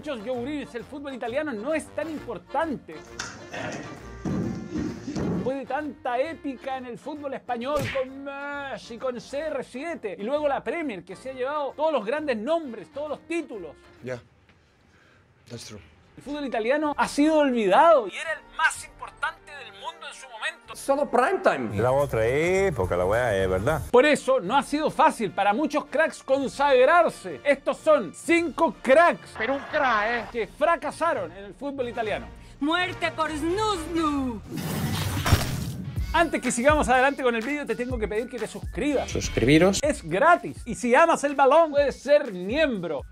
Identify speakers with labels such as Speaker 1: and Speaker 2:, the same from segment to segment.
Speaker 1: muchos yogurines, el fútbol italiano no es tan importante. Después de tanta épica en el fútbol español con Messi, con CR7 y luego la Premier que se ha llevado todos los grandes nombres, todos los títulos.
Speaker 2: Yeah, that's true.
Speaker 1: El fútbol italiano ha sido olvidado y era el más importante en su momento.
Speaker 3: Solo prime time.
Speaker 4: La otra época, la weá, es verdad.
Speaker 1: Por eso no ha sido fácil para muchos cracks consagrarse. Estos son cinco cracks, pero un crack, ¿eh? que fracasaron en el fútbol italiano.
Speaker 5: Muerte por Snusnu.
Speaker 1: Antes que sigamos adelante con el vídeo, te tengo que pedir que te suscribas.
Speaker 2: Suscribiros.
Speaker 1: Es gratis. Y si amas el balón, puedes ser miembro.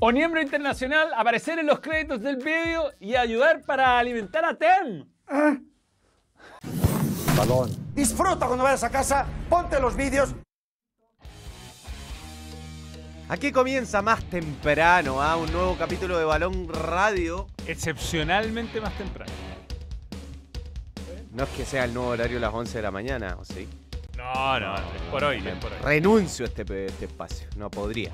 Speaker 1: O miembro internacional, aparecer en los créditos del vídeo y ayudar para alimentar a TEM.
Speaker 4: Balón.
Speaker 3: Disfruta cuando vayas a casa, ponte los vídeos.
Speaker 6: Aquí comienza más temprano ¿ah? un nuevo capítulo de Balón Radio.
Speaker 1: Excepcionalmente más temprano.
Speaker 6: No es que sea el nuevo horario a las 11 de la mañana, ¿o sí?
Speaker 1: No, no, es por hoy, es por hoy.
Speaker 6: Renuncio a este, este espacio, no podría.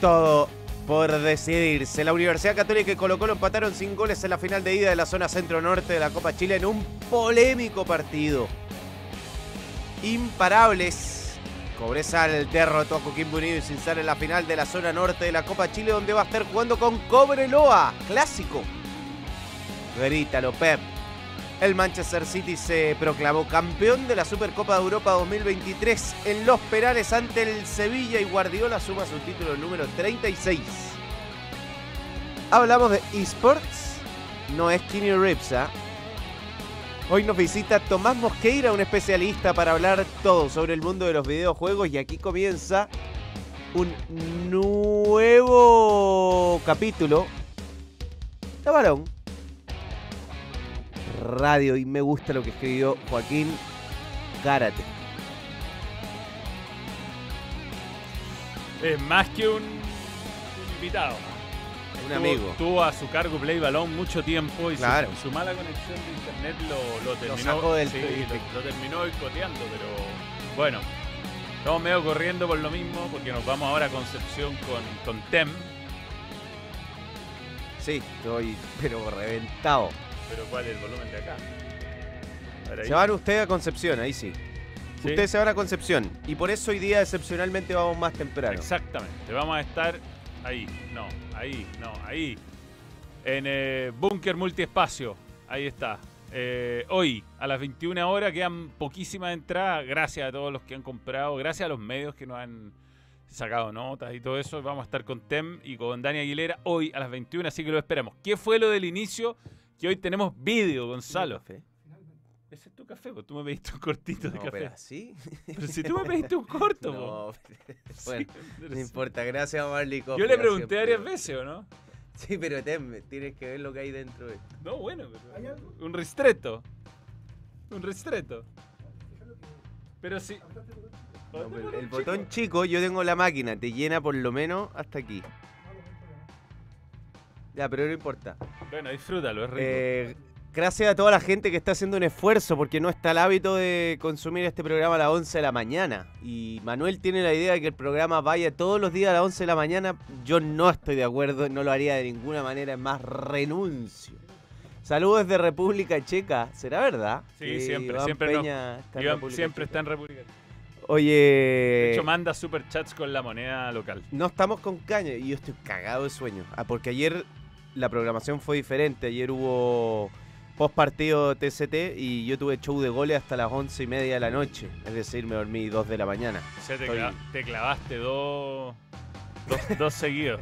Speaker 6: Todo por decidirse. La Universidad Católica y Colo Colo empataron sin goles en la final de ida de la zona centro-norte de la Copa Chile en un polémico partido. Imparables. Cobresal derrotó a Coquimbo Unido y sin sal en la final de la zona norte de la Copa Chile donde va a estar jugando con Cobreloa. Clásico. Grítalo, Pep. El Manchester City se proclamó campeón de la Supercopa de Europa 2023 en los penales ante el Sevilla y Guardiola suma su título número 36. Hablamos de esports, no es Kenny Reeves, ¿ah? Hoy nos visita Tomás Mosqueira, un especialista para hablar todo sobre el mundo de los videojuegos y aquí comienza un nuevo capítulo de Balón Radio y me gusta lo que escribió Joaquín Gárate.
Speaker 1: Es más que un, un invitado.
Speaker 6: Un amigo.
Speaker 1: Tuvo a su cargo Play Balón mucho tiempo y
Speaker 6: Claro.
Speaker 1: su, mala conexión de internet lo, lo terminó,
Speaker 6: sacó del-
Speaker 1: sí, lo, lo terminó boicoteando, pero bueno. Estamos medio corriendo por lo mismo porque nos vamos ahora a Concepción con, con Tem.
Speaker 6: Sí, estoy pero reventado.
Speaker 1: Pero ¿cuál es el volumen de acá?
Speaker 6: Se van ustedes a Concepción, ahí sí.
Speaker 1: Sí.
Speaker 6: Ustedes se van a Concepción. Y por eso hoy día excepcionalmente vamos más temprano.
Speaker 1: Exactamente. Vamos a estar ahí. No, ahí, no, ahí. En eh, Búnker Multiespacio. Ahí está. Eh, hoy, a las 21 horas, quedan poquísimas entradas. Gracias a todos los que han comprado. Gracias a los medios que nos han sacado notas y todo eso. Vamos a estar con Tem y con Dani Aguilera hoy a las 21, así que lo esperamos. ¿Qué fue lo del inicio? Que hoy tenemos vídeo, Gonzalo.
Speaker 6: ¿Café?
Speaker 1: Ese es tu café, pues tú me pediste un cortito de café.
Speaker 6: pero así.
Speaker 1: Pero si tú me pediste un corto.
Speaker 6: No, bueno, no
Speaker 1: sí.
Speaker 6: importa. Gracias a Marley
Speaker 1: Yo
Speaker 6: Coffee,
Speaker 1: le
Speaker 6: ha
Speaker 1: pregunté varias veces, ¿o no?
Speaker 6: Sí, pero Tem, tienes que ver lo que hay dentro de
Speaker 1: No, bueno, pero. Un ristretto. Un ristretto. Pero sí.
Speaker 6: No, pero el botón chico, yo tengo la máquina, te llena por lo menos hasta aquí. Ya, pero no importa.
Speaker 1: Bueno, disfrútalo, es rico.
Speaker 6: Eh, gracias a toda la gente que está haciendo un esfuerzo, porque no está el hábito de consumir este programa a las 11 de la mañana. Y Manuel tiene la idea de que el programa vaya todos los días a las 11 de la mañana. Yo no estoy de acuerdo, no lo haría de ninguna manera, es más, renuncio. Saludos desde República Checa, ¿será verdad?
Speaker 1: Sí, siempre,
Speaker 6: Iván
Speaker 1: siempre no.
Speaker 6: Está en
Speaker 1: Iván
Speaker 6: República
Speaker 1: siempre
Speaker 6: Checa?
Speaker 1: está en República.
Speaker 6: Oye,
Speaker 1: De hecho, manda superchats con la moneda local.
Speaker 6: no estamos con caña y yo estoy cagado de sueño. Ah, porque ayer la programación fue diferente. Ayer hubo post partido TCT y yo tuve show de goles hasta las once y media de la noche. Es decir, me dormí dos de la mañana.
Speaker 1: O sea, te,
Speaker 6: Estoy-
Speaker 1: cla- te clavaste dos. Dos, dos seguidos.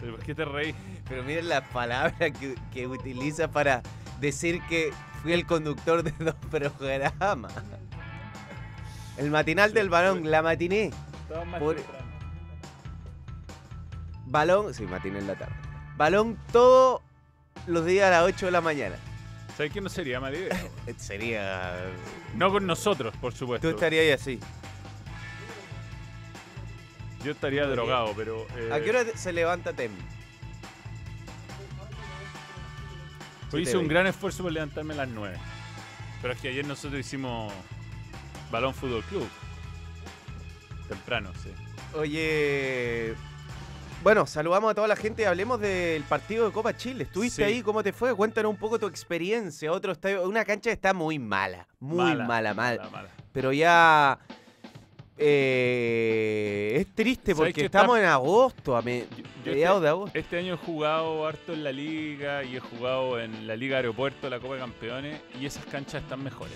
Speaker 1: ¿Pero ¿Por qué te reí?
Speaker 6: Pero miren la palabra que, que utiliza para decir que fui el conductor de dos programas. El matinal del balón, la matiné. Por-. Balón, sí, matiné en la tarde. Balón todos los días a las 8 de la mañana.
Speaker 1: ¿Sabes qué no sería mala idea?
Speaker 6: Eh, Sería.
Speaker 1: No con nosotros, por supuesto.
Speaker 6: Tú estarías ahí así.
Speaker 1: Yo estaría drogado, pero. eh,
Speaker 6: ¿A qué hora se levanta Tem?
Speaker 1: Hoy
Speaker 6: te
Speaker 1: hice un gran esfuerzo por levantarme a las 9. Pero es que ayer nosotros hicimos Balón Fútbol Club. Temprano, sí.
Speaker 6: Oye. Bueno, saludamos a toda la gente y hablemos del partido de Copa Chile. ¿Estuviste
Speaker 1: Sí.
Speaker 6: ahí? ¿Cómo te fue? Cuéntanos un poco tu experiencia. Otro estadio, una cancha está muy mala. Muy mala, mala.
Speaker 1: mala, mala.
Speaker 6: Pero ya. eh, es triste
Speaker 1: ¿Sabes
Speaker 6: porque
Speaker 1: está-
Speaker 6: estamos en agosto, a me-
Speaker 1: Yo- yo
Speaker 6: mediados
Speaker 1: este-
Speaker 6: de agosto.
Speaker 1: Este año he jugado harto en la liga y he jugado en la Liga Aeropuerto, la Copa de Campeones, y esas canchas están mejores.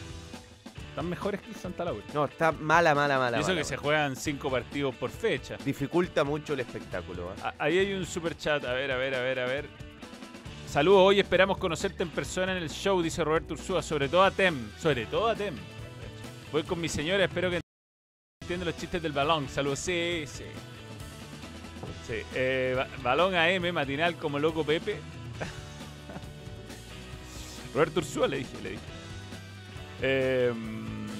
Speaker 1: Están mejores que el Santa Laura.
Speaker 6: No, está mala, mala, mala.
Speaker 1: y eso
Speaker 6: mala,
Speaker 1: que se juegan cinco partidos por fecha.
Speaker 6: Dificulta mucho el espectáculo. ¿eh?
Speaker 1: Ahí hay un super chat. A ver, a ver, a ver, a ver. Saludos, hoy esperamos conocerte en persona en el show, dice Roberto Ursúa. Sobre todo a Tem. Sobre todo a Tem. Voy con mi señora, espero que entienda los chistes del balón. Saludos, sí, sí. Sí, eh, ba- balón AM, matinal como loco Pepe. Roberto Ursúa le dije, le dije. Eh,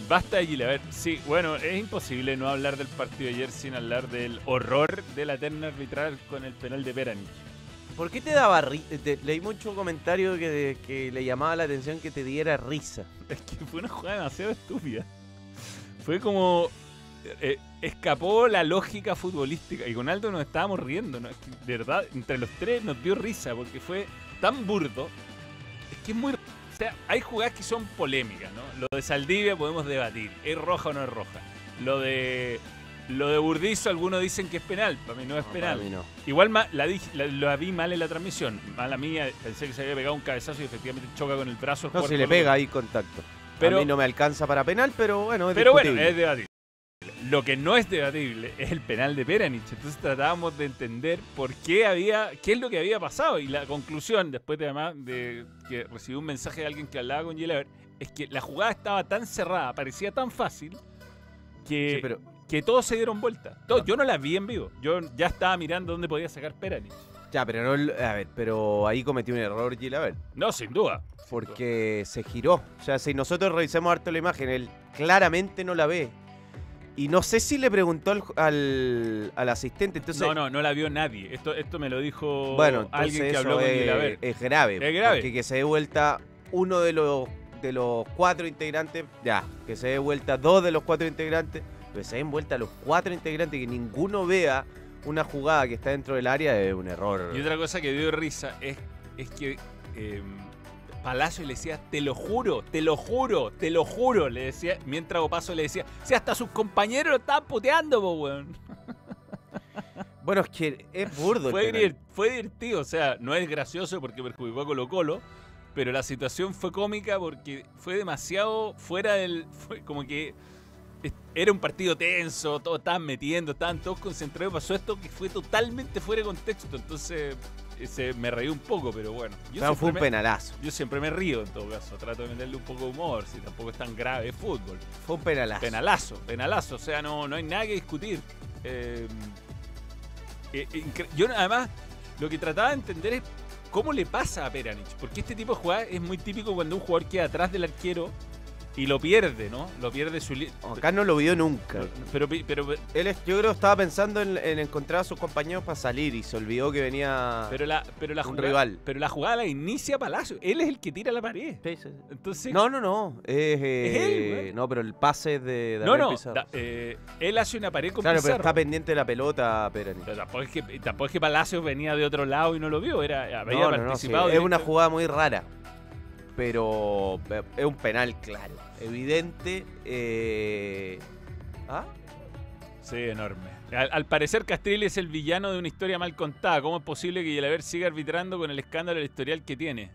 Speaker 1: basta de Gilever. Sí, bueno, es imposible no hablar del partido de ayer sin hablar del horror de la terna arbitral con el penal de Peranich.
Speaker 6: ¿Por qué te daba risa? Leí mucho comentario que, que le llamaba la atención que te diera risa.
Speaker 1: Es que fue una jugada demasiado estúpida. Fue como. eh, escapó la lógica futbolística. Y con Aldo nos estábamos riendo. ¿no? Es que, de verdad, entre los tres nos dio risa porque fue tan burdo. Es que es muy. Sea, hay jugadas que son polémicas, ¿no? Lo de Saldivia podemos debatir. ¿Es roja o no es roja? Lo de. Lo de Burdizo, algunos dicen que es penal. Para mí no es
Speaker 6: No,
Speaker 1: penal.
Speaker 6: para mí no.
Speaker 1: Igual la, dije- la- la vi mal en la transmisión. Mala mía, pensé que se había pegado un cabezazo y efectivamente choca con el brazo.
Speaker 6: No, si le pega ahí contacto.
Speaker 1: Pero-
Speaker 6: a mí no me alcanza para penal, pero bueno, es
Speaker 1: Pero bueno,
Speaker 6: discutible.
Speaker 1: es debatible. Lo que no es debatible es el penal de Peranich. Entonces tratábamos de entender por qué había, qué es lo que había pasado. Y la conclusión, después de además de que recibí un mensaje de alguien que hablaba con Gilever, es que la jugada estaba tan cerrada, parecía tan fácil, que,
Speaker 6: Sí, pero
Speaker 1: que todos se dieron vuelta. Yo no la vi en vivo. Yo ya estaba mirando dónde podía sacar Peranich.
Speaker 6: ya, pero no, a ver, pero ahí cometió un error Gilaver,
Speaker 1: No, sin duda.
Speaker 6: porque se giró. O sea, si nosotros revisamos harto la imagen, él claramente no la ve. Y no sé si le preguntó al, al, al asistente, entonces
Speaker 1: no, no, no la vio nadie. Esto, esto me lo dijo
Speaker 6: bueno,
Speaker 1: alguien que habló con
Speaker 6: es, es grave.
Speaker 1: Es grave.
Speaker 6: Porque que se dé vuelta uno de los de los cuatro integrantes, ya, que se dé vuelta dos de los cuatro integrantes, que se den vuelta los cuatro integrantes y que ninguno vea una jugada que está dentro del área es un error.
Speaker 1: Y otra cosa que dio risa es, es que eh, Palacio le decía, te lo juro, te lo juro, te lo juro, le decía, mientras Opaso le decía, si hasta sus compañeros lo estaban puteando, po, weón.
Speaker 6: Bueno, es que es burdo.
Speaker 1: Fue, fue divertido, o sea, no es gracioso porque perjudicó a Colo Colo, pero la situación fue cómica porque fue demasiado fuera del... Fue como que era un partido tenso, todos estaban metiendo, estaban todos concentrados, pasó esto que fue totalmente fuera de contexto, entonces se, me reí un poco, pero bueno. Yo
Speaker 6: Pero fue un
Speaker 1: me-
Speaker 6: penalazo.
Speaker 1: Yo siempre me río en todo caso, trato de meterle un poco de humor, si tampoco es tan grave es fútbol.
Speaker 6: Fue un penalazo.
Speaker 1: Penalazo, penalazo, o sea, no, no hay nada que discutir. Eh, eh, yo además lo que trataba de entender es cómo le pasa a Peranich, porque este tipo de jugada es muy típico cuando un jugador queda atrás del arquero y lo pierde, ¿no? Lo pierde su...
Speaker 6: Acá no lo vio nunca.
Speaker 1: Pero, pero,
Speaker 6: Él, es- yo creo que estaba pensando en, en encontrar a sus compañeros para salir y se olvidó que venía.
Speaker 1: pero la, pero la
Speaker 6: Un
Speaker 1: jugada,
Speaker 6: rival.
Speaker 1: pero la jugada la inicia Palacio, él es el que tira la pared.
Speaker 6: Sí, sí, sí.
Speaker 1: Entonces,
Speaker 6: No, no, no. Es, eh,
Speaker 1: Es él,
Speaker 6: no, pero el pase es de
Speaker 1: no,
Speaker 6: Daniel
Speaker 1: no,
Speaker 6: Pizarro.
Speaker 1: da- eh, él hace una pared con
Speaker 6: Claro, pero está pendiente de la pelota, Perani.
Speaker 1: Pero tampoco es, que, tampoco es que Palacios venía de otro lado y no lo vio, era, había
Speaker 6: No, no, no, sí,
Speaker 1: participado.
Speaker 6: es una jugada muy rara. Pero eh, es un penal claro, evidente. eh, ¿Ah?
Speaker 1: Sí, enorme. Al, parecer Castrilli es el villano de una historia mal contada. ¿Cómo es posible que Yelaber siga arbitrando con el escándalo del historial que tiene?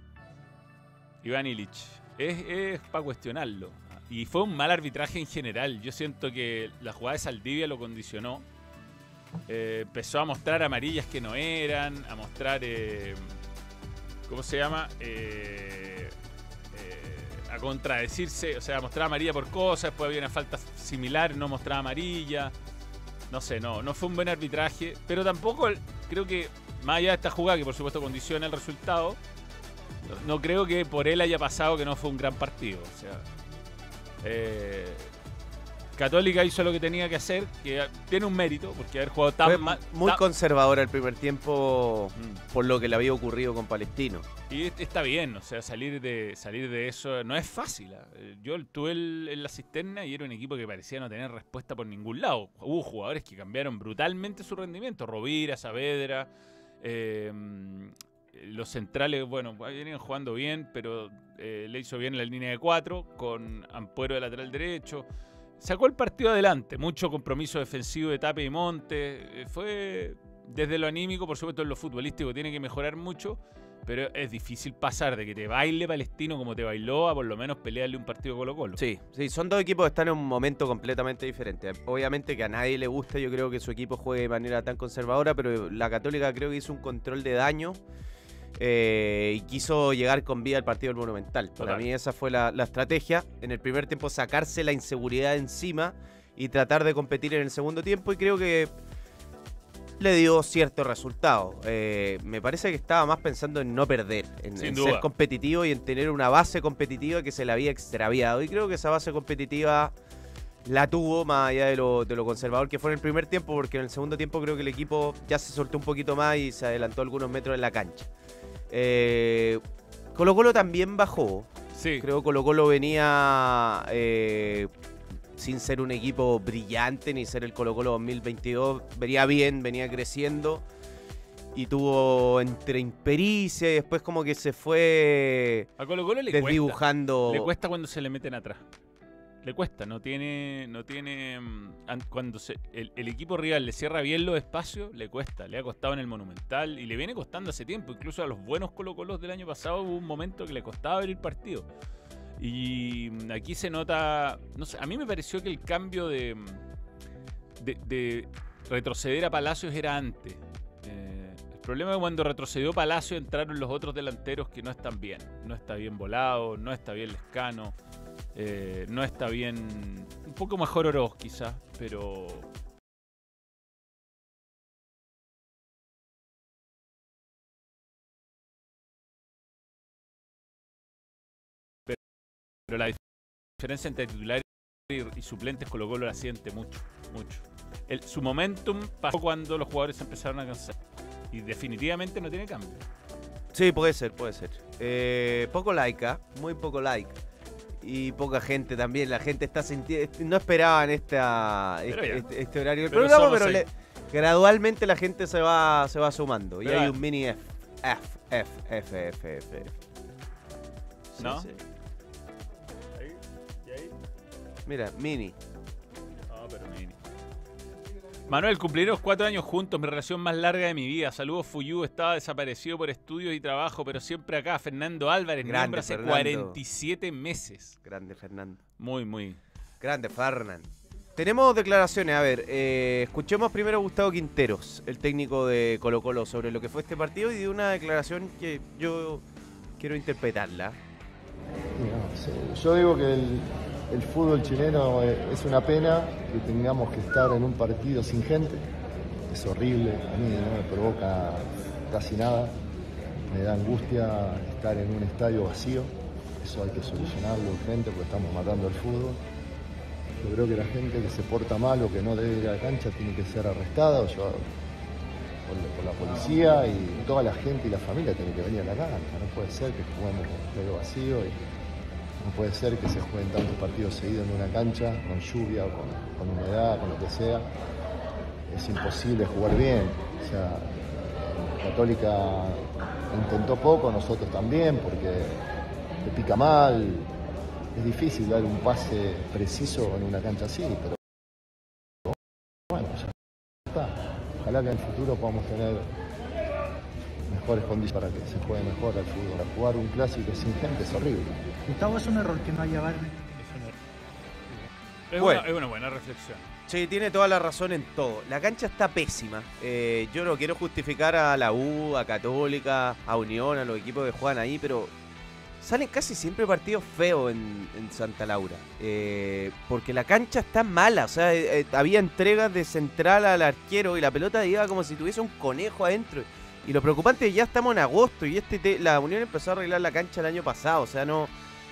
Speaker 1: Iván Illich. Es, para cuestionarlo. Y fue un mal arbitraje en general. Yo siento que la jugada de Saldivia lo condicionó. Eh, empezó a mostrar amarillas que no eran, a mostrar... ¿Cómo se llama? Eh, a contradecirse, o sea, mostraba amarilla por cosas, después había una falta similar, no mostraba amarilla. No sé, no, no fue un buen arbitraje, pero tampoco creo que, más allá de esta jugada que por supuesto condiciona el resultado, no, no creo que por él haya pasado que no fue un gran partido. O sea, eh, Católica hizo lo que tenía que hacer, que tiene un mérito, porque haber jugado tan
Speaker 6: Fue
Speaker 1: mal.
Speaker 6: muy
Speaker 1: tan-
Speaker 6: conservadora el primer tiempo
Speaker 1: Mm.
Speaker 6: por lo que le había ocurrido con Palestino.
Speaker 1: Y est- está bien, o sea, salir de salir de eso no es fácil. ah. Yo estuve el- en la cisterna y era un equipo que parecía no tener respuesta por ningún lado. Hubo jugadores que cambiaron brutalmente su rendimiento. Rovira, Saavedra, eh, los centrales, bueno, venían jugando bien, pero eh, le hizo bien en la línea de cuatro, con Ampuero de lateral derecho. Sacó el partido adelante, mucho compromiso defensivo de Tape y Monte. Eh, fue desde lo anímico, por supuesto, en lo futbolístico tiene que mejorar mucho, pero es difícil pasar de que te baile Palestino como te bailó a por lo menos pelearle un partido Colo Colo.
Speaker 6: Sí, sí, son dos equipos que están en un momento completamente diferente. Obviamente que a nadie le gusta, yo creo que su equipo juegue de manera tan conservadora, pero la Católica creo que hizo un control de daño eh, y quiso llegar con vida al partido del Monumental. Para
Speaker 1: Total.
Speaker 6: mí esa fue la, la estrategia. En el primer tiempo sacarse la inseguridad encima y tratar de competir en el segundo tiempo y creo que le dio cierto resultado. Eh, me parece que estaba más pensando en no perder, en, ser competitivo y en tener una base competitiva que se le había extraviado. Y creo que esa base competitiva la tuvo más allá de lo, de lo conservador que fue en el primer tiempo, porque en el segundo tiempo creo que el equipo ya se soltó un poquito más y se adelantó algunos metros en la cancha. Eh, Colo Colo también bajó.
Speaker 1: Sí,
Speaker 6: Creo que Colo Colo venía eh, sin ser un equipo brillante ni ser el Colo Colo 2022. Venía bien, venía creciendo y tuvo entre impericia y después como que se fue
Speaker 1: a Colo Colo le cuesta.
Speaker 6: desdibujando.
Speaker 1: Le cuesta cuando se le meten atrás. Le cuesta, no tiene, no tiene, mm, an- cuando se, el, el equipo rival le cierra bien los espacios, le cuesta, le ha costado en el Monumental y le viene costando hace tiempo, incluso a los buenos Colo Colos del año pasado hubo un momento que le costaba abrir partido. Y mm, aquí se nota, no sé, a mí me pareció que el cambio de, mm, de, de retroceder a Palacios era antes. Eh, el problema es que cuando retrocedió Palacios entraron los otros delanteros que no están bien. No está bien volado, no está bien Lescano. Eh, no está bien. Un poco mejor Oroz, quizás, pero. Pero, la diferencia entre titular y, suplentes Colo Colo la siente mucho, mucho. Su momentum pasó cuando los jugadores empezaron a cansar. Y definitivamente no tiene cambio.
Speaker 6: Sí, puede ser, puede ser. Eh, poco ¿ah? muy poco like. Y poca gente también. La gente está sintiendo. No esperaban esta, este, este- este horario del programa, pero le- gradualmente la gente se va, se va sumando. Y hay un mini F. F, F, F, F, F. F. Sí,
Speaker 1: ¿No?
Speaker 6: sí. Mira, mini.
Speaker 1: No, pero mini. Manuel, cumpliremos cuatro años juntos, mi relación más larga de mi vida. Saludos, Fuyu. Estaba desaparecido por estudios y trabajo, pero siempre acá. Fernando Álvarez,
Speaker 6: Grande,
Speaker 1: miembro hace
Speaker 6: Fernando.
Speaker 1: 47 meses.
Speaker 6: Grande, Fernando.
Speaker 1: Muy, muy.
Speaker 6: Grande, Fernan. Tenemos declaraciones. A ver, eh, escuchemos primero a Gustavo Quinteros, el técnico de Colo Colo, sobre lo que fue este partido y de una declaración que yo quiero interpretarla.
Speaker 2: No, Yo digo que el, el fútbol chileno eh, es una pena que tengamos que estar en un partido sin gente. Es horrible, a mí no me provoca casi nada. Me da angustia estar en un estadio vacío. Eso hay que solucionarlo urgente porque estamos matando el fútbol. Yo creo que la gente que se porta mal o que no debe ir a la cancha tiene que ser arrestada o llevada por, la- policía y toda la gente y la familia tiene que venir a la cancha. No puede ser que juguemos el estadio vacío no puede ser que se jueguen tantos partidos seguidos en una cancha, con lluvia, o con, humedad, con lo que sea. Es imposible jugar bien. O sea, Católica intentó poco, nosotros también, porque te pica mal. Es difícil dar un pase preciso en una cancha así, pero bueno, ya está. Ojalá que en el futuro podamos tener mejores condiciones para que se juegue mejor al fútbol. Jugar un clásico sin gente es horrible.
Speaker 7: Gustavo, es un error que no haya VAR.
Speaker 1: Es,
Speaker 6: Bueno.
Speaker 1: una, es una buena reflexión.
Speaker 6: Sí, tiene toda la razón en todo. La cancha está pésima. Eh, yo no quiero justificar a la U, a Católica, a Unión, a los equipos que juegan ahí, pero salen casi siempre partidos feos en, en Santa Laura. Eh, porque la cancha está mala. O sea, eh, había entregas de central al arquero y la pelota iba como si tuviese un conejo adentro. Y lo preocupante es que ya estamos en agosto y este te- la Unión empezó a arreglar la cancha el año pasado. O sea, no,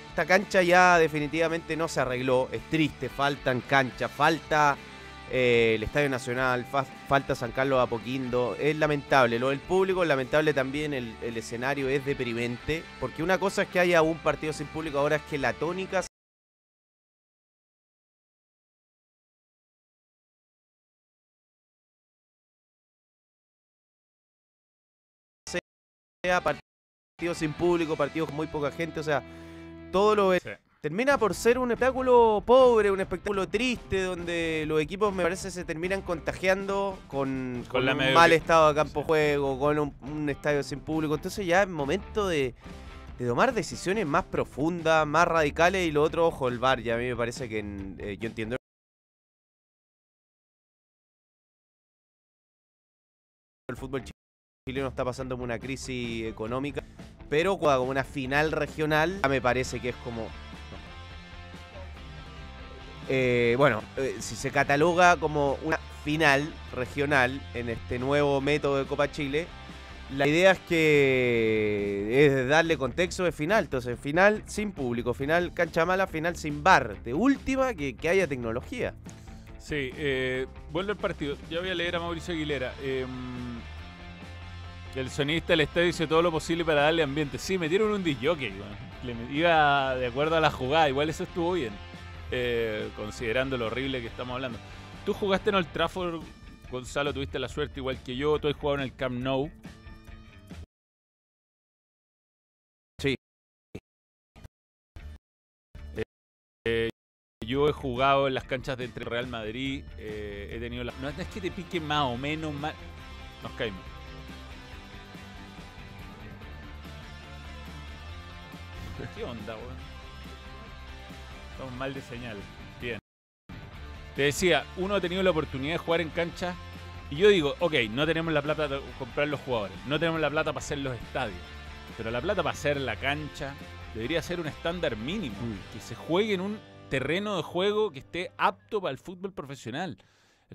Speaker 6: esta cancha ya definitivamente no se arregló. Es triste, faltan canchas, falta eh, el Estadio Nacional, fa- falta San Carlos Apoquindo. Es lamentable. Lo del público es lamentable también. El, el escenario es deprimente. Porque una cosa es que haya un partido sin público, ahora es que la tónica partidos sin público, partidos con muy poca gente, o sea, todo lo
Speaker 1: Sí.
Speaker 6: termina por ser un espectáculo pobre, un espectáculo triste, donde los equipos me parece se terminan contagiando con,
Speaker 1: Con
Speaker 6: con
Speaker 1: la
Speaker 6: un mal estado de campo
Speaker 1: Sí.
Speaker 6: juego, con un, un estadio sin público. Entonces ya es momento de, de tomar decisiones más profundas, más radicales y lo otro, ojo, el VAR, ya a mí me parece que en- eh, yo entiendo el fútbol chi- chileno está pasando una crisis económica, pero como una final regional, me parece que es como... Eh, bueno, eh, si se cataloga como una final regional en este nuevo método de Copa Chile, la idea es que es darle contexto de final. Entonces, final sin público, final cancha mala, final sin bar. De última, que, haya tecnología.
Speaker 1: Sí, eh, vuelve el partido. Ya voy a leer a Mauricio Aguilera. Eh, el sonista del estadio hizo todo lo posible para darle ambiente. Sí, metieron un disjockey. met- Iba de acuerdo a la jugada. Igual eso estuvo bien. eh, considerando lo horrible que estamos hablando. Tú jugaste en Old Trafford, Gonzalo, tuviste la suerte igual que yo. Tú has jugado en el Camp Nou.
Speaker 6: Sí.
Speaker 1: Eh, yo he jugado en las canchas de entre Real Madrid. eh, he tenido la. No es que te pique más o menos más. Nos caímos. ¿Qué onda, weón? Estamos mal de señal. Bien. Te decía, uno ha tenido la oportunidad de jugar en cancha. Y yo digo, ok, no tenemos la plata para comprar los jugadores. No tenemos la plata para hacer los estadios. Pero la plata para hacer la cancha debería ser un estándar mínimo. Que se juegue en un terreno de juego que esté apto para el fútbol profesional.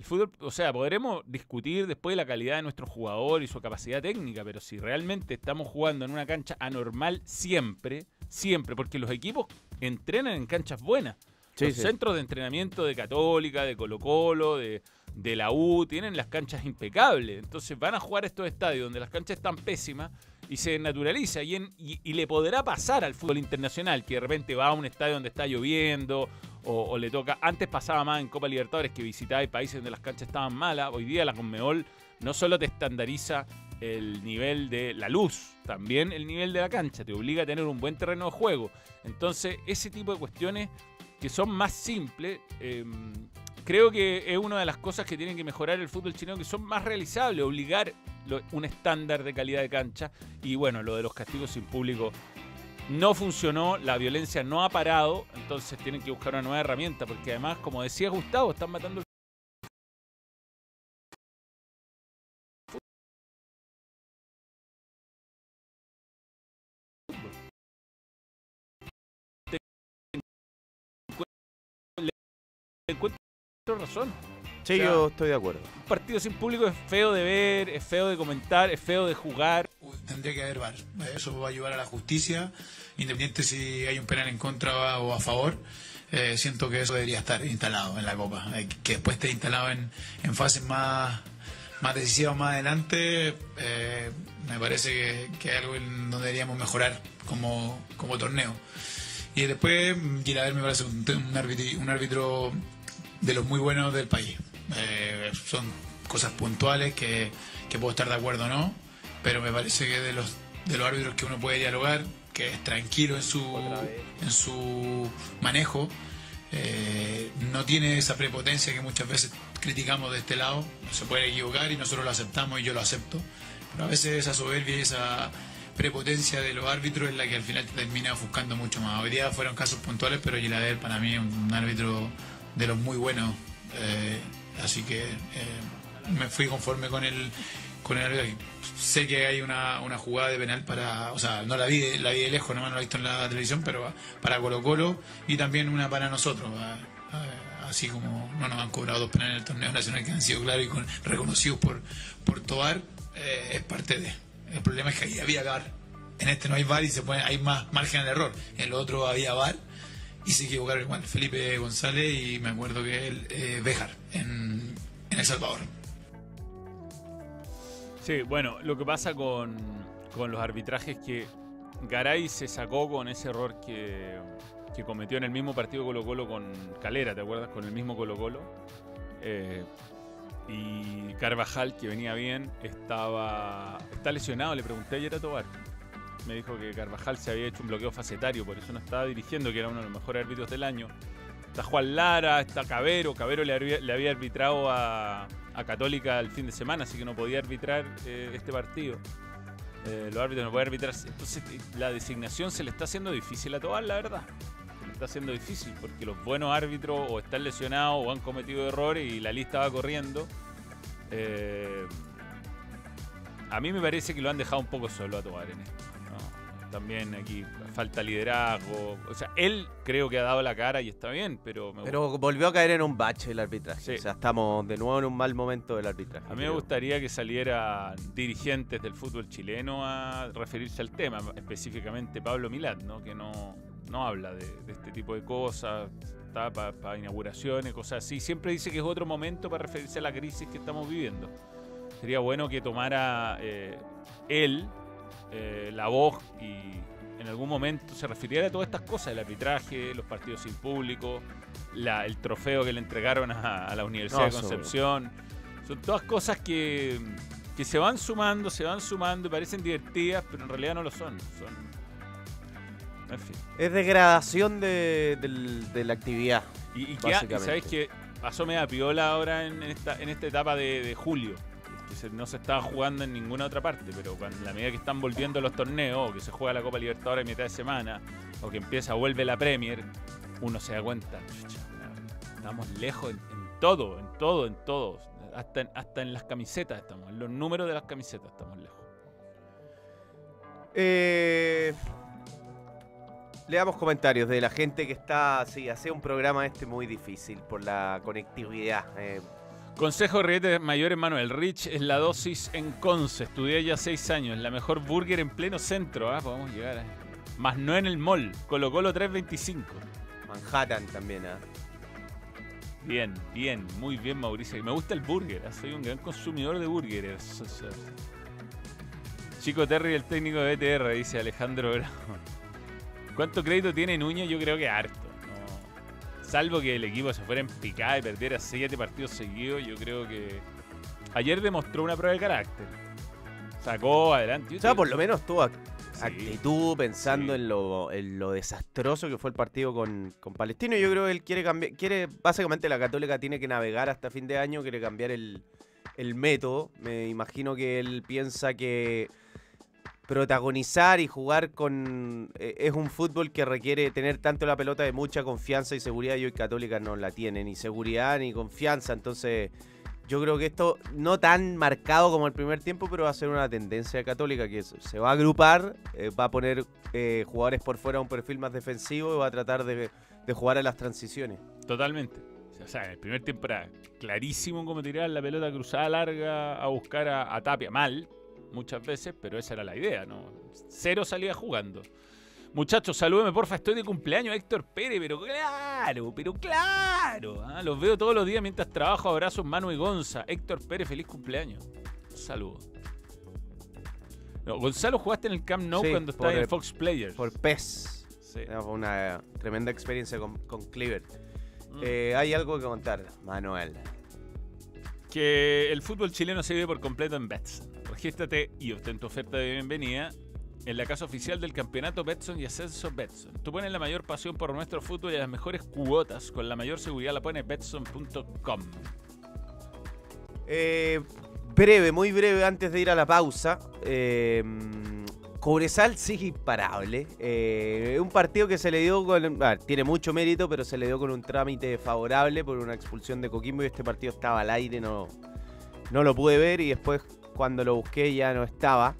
Speaker 1: El fútbol, o sea, podremos discutir después de la calidad de nuestro jugador y su capacidad técnica, pero si realmente estamos jugando en una cancha anormal siempre, siempre, porque los equipos entrenan en canchas buenas.
Speaker 6: Sí,
Speaker 1: los
Speaker 6: sí.
Speaker 1: centros de entrenamiento de Católica, de Colo Colo, de, de la U, tienen las canchas impecables. Entonces van a jugar estos estadios donde las canchas están pésimas y se naturaliza. Y, le podrá pasar al fútbol internacional que de repente va a un estadio donde está lloviendo o, le toca. Antes pasaba más en Copa Libertadores que visitaba países donde las canchas estaban malas. Hoy día la Conmebol no solo te estandariza el nivel de la luz, también el nivel de la cancha. Te obliga a tener un buen terreno de juego. Entonces, ese tipo de cuestiones que son más simples, eh, creo que es una de las cosas que tiene que mejorar el fútbol chileno, que son más realizables, obligar un estándar de calidad de cancha. Y bueno, lo de los castigos sin público no funcionó, la violencia no ha parado, entonces tienen que buscar una nueva herramienta, porque además, como decía Gustavo, están matando el razón.
Speaker 6: Sí,
Speaker 1: O sea,
Speaker 6: yo estoy de acuerdo.
Speaker 1: Un partido sin público es feo de ver, es feo de comentar, es feo de jugar.
Speaker 8: Tendría que haber VAR. Eso va a ayudar a la justicia, independiente si hay un penal en contra o a favor. Eh, siento que eso debería estar instalado en la Copa. Eh, que después esté instalado en, en fases más, más decisivas más adelante, eh, me parece que, que es algo en donde deberíamos mejorar como, como torneo. Y después, Gilaver me parece un, un árbitro, un árbitro de los muy buenos del país. Eh, son cosas puntuales que, que puedo estar de acuerdo o no, pero me parece que de los, de los árbitros que uno puede dialogar, que es tranquilo en su, en su manejo, eh, no tiene esa prepotencia que muchas veces criticamos de este lado, se puede equivocar y nosotros lo aceptamos y yo lo acepto, pero a veces esa soberbia y esa prepotencia de los árbitros es la que al final te termina ofuscando mucho más. Hoy día fueron casos puntuales, pero Gilaver para mí es un árbitro de los muy buenos, eh, así que eh, me fui conforme con el con el. Sé que hay una, una jugada de penal para, o sea, no la vi, la vi de lejos, no la he visto en la televisión, pero para Colo Colo y también una para nosotros. eh, eh, Así como no nos han cobrado dos penales en el torneo nacional que han sido claros y con- reconocidos por, por Tobar, eh, es parte de. El problema es que ahí había VAR en este no hay VAR y se puede, hay más margen de error. En el otro había VAR y se equivocaron igual. Felipe González y me acuerdo que él, eh, Béjar, en, El Salvador.
Speaker 1: Sí, bueno, lo que pasa con, con los arbitrajes es que Garay se sacó con ese error que, que cometió en el mismo partido Colo Colo con Calera, ¿te acuerdas? Con el mismo Colo Colo. Eh, y Carvajal, que venía bien, estaba está lesionado. Le pregunté ayer a Tobar. Me dijo que Carvajal se había hecho un bloqueo facetario, por eso no estaba dirigiendo, que era uno de los mejores árbitros del año. Está Juan Lara, está Cabero. Cabero le había, arbitrado a, a Católica el fin de semana, así que no podía arbitrar eh, este partido. Eh, los árbitros no pueden arbitrar. Entonces la designación se le está haciendo difícil a Tobar, la verdad. Se le está haciendo difícil porque los buenos árbitros o están lesionados o han cometido errores y la lista va corriendo. Eh, a mí me parece que lo han dejado un poco solo a Tobar en esto. También aquí falta liderazgo. O sea, él creo que ha dado la cara y está bien, pero me
Speaker 6: Pero volvió a caer en un bache el arbitraje.
Speaker 1: Sí.
Speaker 6: O sea, estamos de nuevo en un mal momento del arbitraje.
Speaker 1: A mí me gustaría que salieran dirigentes del fútbol chileno a referirse al tema, específicamente Pablo Milad, ¿no? que no, no habla de, de este tipo de cosas, está para inauguraciones, cosas así. Siempre dice que es otro momento para referirse a la crisis que estamos viviendo. Sería bueno que tomara eh, él eh, la voz y en algún momento se refiriera a todas estas cosas, el arbitraje, los partidos sin público, la- el trofeo que le entregaron a, a la Universidad
Speaker 6: No,
Speaker 1: de Concepción. Son todas cosas que, que se van sumando, se van sumando y parecen divertidas, pero en realidad no lo son. Son. En fin.
Speaker 6: Es degradación de, la actividad.
Speaker 1: Y, y que- y sabes que pasó media piola ahora en esta, en esta etapa de, de julio. No se estaba jugando en ninguna otra parte, pero a la medida que están volviendo los torneos, o que se juega la Copa Libertadores a mitad de semana, o que empieza, vuelve la Premier, uno se da cuenta, "Chucha, estamos lejos en, en todo, en todo, en todo. Hasta en, hasta en las camisetas estamos, en los números de las camisetas estamos lejos.
Speaker 6: Eh, leamos comentarios de la gente que está, sí, hace un programa este muy difícil por la conectividad. Eh,
Speaker 1: Consejo de Mayores Manuel Rich es la dosis en Conce. Estudié ya seis años. La mejor burger en pleno centro. Ah, podemos llegar a... Más no en el mall. Colo Colo 325.
Speaker 6: Manhattan también, ¿ah?
Speaker 1: Bien, bien, muy bien Mauricio. Y Me gusta el burger. ah, Soy un gran consumidor de burgers. Chico Terry, el técnico de BTR, dice Alejandro Bravo. ¿Cuánto crédito tiene Núñez? Yo creo que harto. Salvo que el equipo se fuera en picada y perdiera siete partidos seguidos, yo creo que ayer demostró una prueba de carácter. Sacó adelante.
Speaker 6: O sea, por lo menos tuvo
Speaker 1: Sí.
Speaker 6: actitud pensando
Speaker 1: Sí.
Speaker 6: en, lo, en lo desastroso que fue el partido con, con Palestino. Yo creo que él quiere cambiar, quiere, básicamente la Católica tiene que navegar hasta fin de año, quiere cambiar el, el método. Me imagino que él piensa que protagonizar y jugar con eh, es un fútbol que requiere tener tanto la pelota de mucha confianza y seguridad y hoy Católica no la tiene ni seguridad ni confianza entonces yo creo que esto no tan marcado como el primer tiempo pero va a ser una tendencia de Católica que se va a agrupar eh, va a poner eh, jugadores por fuera a un perfil más defensivo y va a tratar de, de jugar a las transiciones
Speaker 1: Totalmente. O sea, en el primer tiempo era clarísimo cómo tirar la pelota cruzada larga a buscar a Tapia. Mal, muchas veces, pero esa era la idea, ¿no? Cero salía jugando. Muchachos, salúdeme, porfa. Estoy de cumpleaños, Héctor Pérez, pero claro, pero claro. ¿ah? Los veo todos los días mientras trabajo. Abrazos, Manu y Gonza. Héctor Pérez, feliz cumpleaños. Un saludo. No, Gonzalo, jugaste en el Camp Nou
Speaker 6: Sí,
Speaker 1: cuando
Speaker 6: por
Speaker 1: estabas en Fox Players.
Speaker 6: por PES
Speaker 1: Sí.
Speaker 6: fue una tremenda experiencia con, con Cleaver
Speaker 1: Mm.
Speaker 6: Eh, hay algo que contar Manuel
Speaker 1: que el fútbol chileno se vive por completo en Betson. Regístrate y obtén tu oferta de bienvenida en la casa oficial del campeonato Betson y Ascenso Betson. Tú pones la mayor pasión por nuestro fútbol y las mejores cuotas con la mayor seguridad la pones betson.com.
Speaker 6: Eh, breve, muy breve antes de ir a la pausa. Eh, Cobresal sigue imparable. Eh, un partido que se le dio con. tiene mucho mérito, pero se le dio con un trámite favorable por una expulsión de Coquimbo y este partido estaba al aire, no, no lo pude ver y después cuando lo busqué ya no estaba.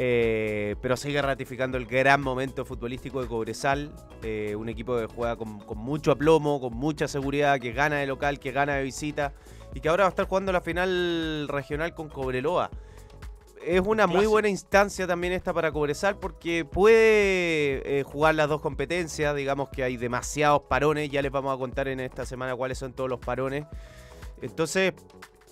Speaker 6: Eh, pero sigue ratificando el gran momento futbolístico de Cobresal. eh, un equipo que juega con, con mucho aplomo, con mucha seguridad, que gana de local, que gana de visita y que ahora va a estar jugando la final regional con Cobreloa. es una muy buena instancia también esta para Cobresal porque puede eh, jugar las dos competencias. Digamos que hay demasiados parones. Ya les vamos a contar en esta semana cuáles son todos los parones. Entonces,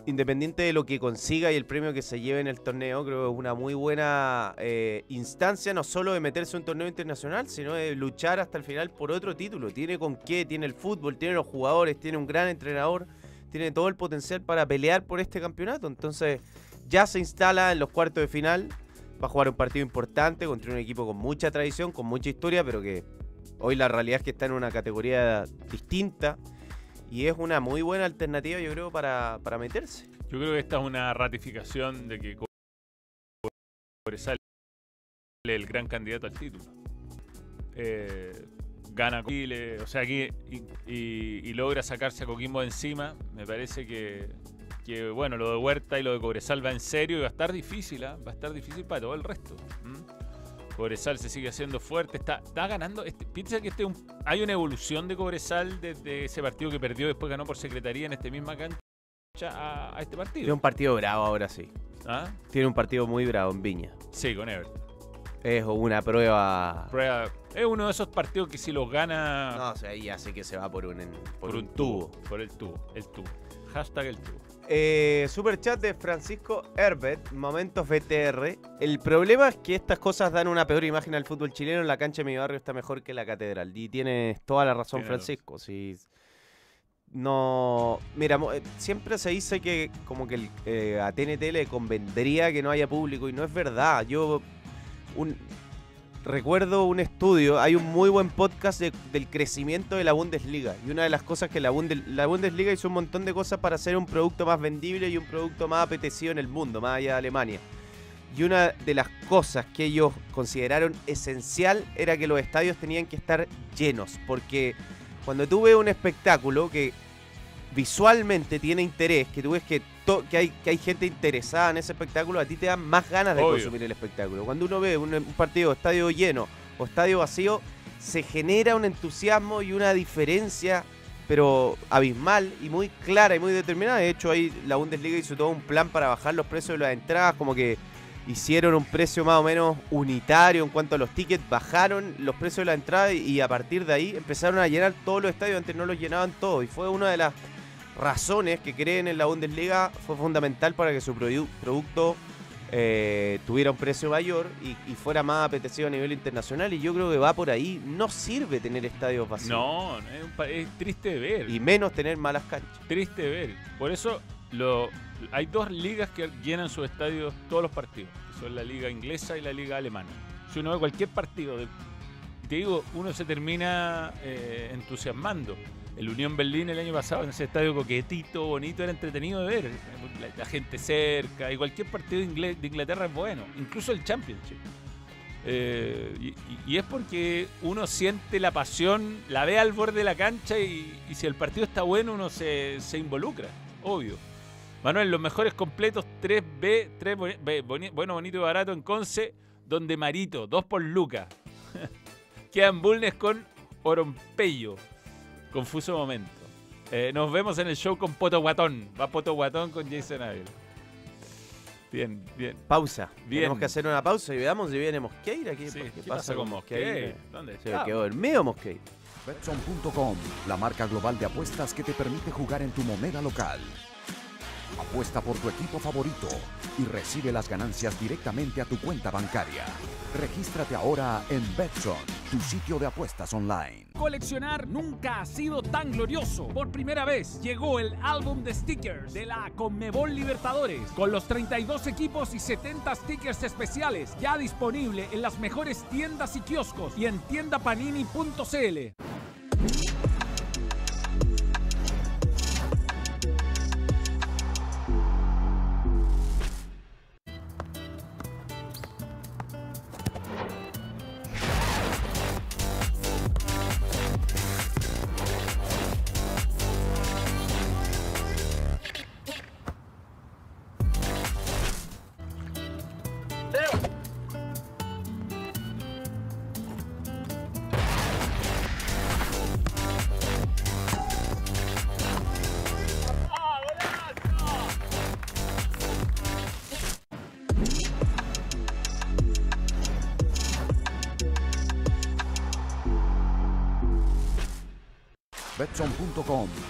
Speaker 6: independiente de lo que consiga y el premio que se lleve en el torneo, creo que es una muy buena eh, instancia, no solo de meterse en un torneo internacional, sino de luchar hasta el final por otro título. Tiene con qué, tiene el fútbol, tiene los jugadores, tiene un gran entrenador, tiene todo el potencial para pelear por este campeonato. Entonces, ya se instala en los cuartos de final. Va a jugar un partido importante contra un equipo con mucha tradición, con mucha historia, pero que hoy la realidad es que está en una categoría distinta. Y es una muy buena alternativa, yo creo, para, para meterse.
Speaker 1: Yo creo que esta es una ratificación de que Cobresal es el gran candidato al título. Eh, gana Chile, o sea, aquí y, logra sacarse a Coquimbo encima. Me parece que, que, bueno, lo de Huerta y lo de Cobresal va en serio y va a estar difícil, ¿ah? va a estar difícil para todo el resto. Cobresal se sigue haciendo fuerte, está, está ganando. Este, piensa que este es un- hay una evolución de Cobresal desde ese partido que perdió, después ganó por secretaría en esta misma cancha a, a este
Speaker 6: Tiene
Speaker 1: partido.
Speaker 6: un partido bravo ahora sí.
Speaker 1: ¿Ah?
Speaker 6: Tiene un partido muy bravo en Viña.
Speaker 1: Sí, con Everton.
Speaker 6: Es una prueba.
Speaker 1: Prueba- es uno de esos partidos que si los gana
Speaker 6: No, o sea, ahí ya sé que se va por un,
Speaker 1: por,
Speaker 6: por
Speaker 1: un tubo, por el tubo, el tubo. Hashtag el tubo.
Speaker 6: Eh, super chat de Francisco Herbert, momentos VTR. El problema es que estas cosas dan una peor imagen al fútbol chileno. La cancha de mi barrio está mejor que la catedral. Y tienes toda la razón,
Speaker 1: Tiene
Speaker 6: Francisco. Sí. No. Mira, eh, siempre se dice que como que eh, a TNT le convendría que no haya público. Y no es verdad. Yo. Un, recuerdo un estudio, hay un muy buen podcast de- del crecimiento de la Bundesliga. Y una de las cosas que la, la Bundesliga hizo un montón de cosas para hacer un producto más vendible y un producto más apetecido en el mundo, más allá de Alemania. Y una de las cosas que ellos consideraron esencial era que los estadios tenían que estar llenos. Porque cuando tú ves un espectáculo que visualmente tiene interés, que tú ves que, to- que, hay, que hay gente interesada en ese espectáculo, a ti te dan más ganas de
Speaker 1: Obvio.
Speaker 6: consumir el espectáculo. Cuando uno ve un, un partido estadio lleno o estadio vacío, se genera un entusiasmo y una diferencia, pero abismal y muy clara y muy determinada. De hecho, ahí la Bundesliga hizo todo un plan para bajar los precios de las entradas, como que hicieron un precio más o menos unitario en cuanto a los tickets, bajaron los precios de la entrada y, y a partir de ahí empezaron a llenar todos los estadios, antes no los llenaban todos y fue una de las razones que creen en la Bundesliga, fue fundamental para que su produ- producto eh, tuviera un precio mayor y, y fuera más apetecido a nivel internacional y yo creo que va por ahí, no sirve tener estadios vacíos
Speaker 1: No, es, un es triste de ver.
Speaker 6: y menos tener malas canchas.
Speaker 1: Triste de ver. Por eso lo, hay dos ligas que llenan sus estadios todos los partidos. que son la liga inglesa y la liga alemana. Si uno ve cualquier partido, de- te digo, uno se termina eh, entusiasmando. El Unión Berlín el año pasado en ese estadio coquetito, bonito, era entretenido de ver. La, gente cerca y cualquier partido de, Ingle- de Inglaterra es bueno, incluso el Championship. Eh, y, es porque uno siente la pasión, la ve al borde de la cancha y, si el partido está bueno uno se, se involucra, obvio. Manuel, los mejores completos 3B, 3 boni- B, boni- bueno, bonito y barato en Conce, donde Marito, 2 por Luca. Quedan Bulnes con Orompeyo. Confuso momento. Eh, nos vemos en el show con Poto Guatón. Va Poto Guatón con Jason Ávila. Bien, bien.
Speaker 6: Pausa.
Speaker 1: Bien.
Speaker 6: Tenemos que hacer una pausa y veamos si viene Mosqueira. ¿Qué,
Speaker 1: Sí,
Speaker 6: qué
Speaker 1: ¿qué pasa con Mosquera? ¿Dónde
Speaker 6: Se
Speaker 1: está?
Speaker 6: quedó dormido Mosqueira.
Speaker 9: Betson.com, la marca global de apuestas que te permite jugar en tu moneda local. Apuesta por tu equipo favorito y recibe las ganancias directamente a tu cuenta bancaria. Regístrate ahora en Betson, tu sitio de apuestas online.
Speaker 10: Coleccionar nunca ha sido tan glorioso. Por primera vez llegó el álbum de stickers de la Conmebol Libertadores con los 32 equipos y 70 stickers especiales ya disponible en las mejores tiendas y kioscos y en tiendapanini.cl.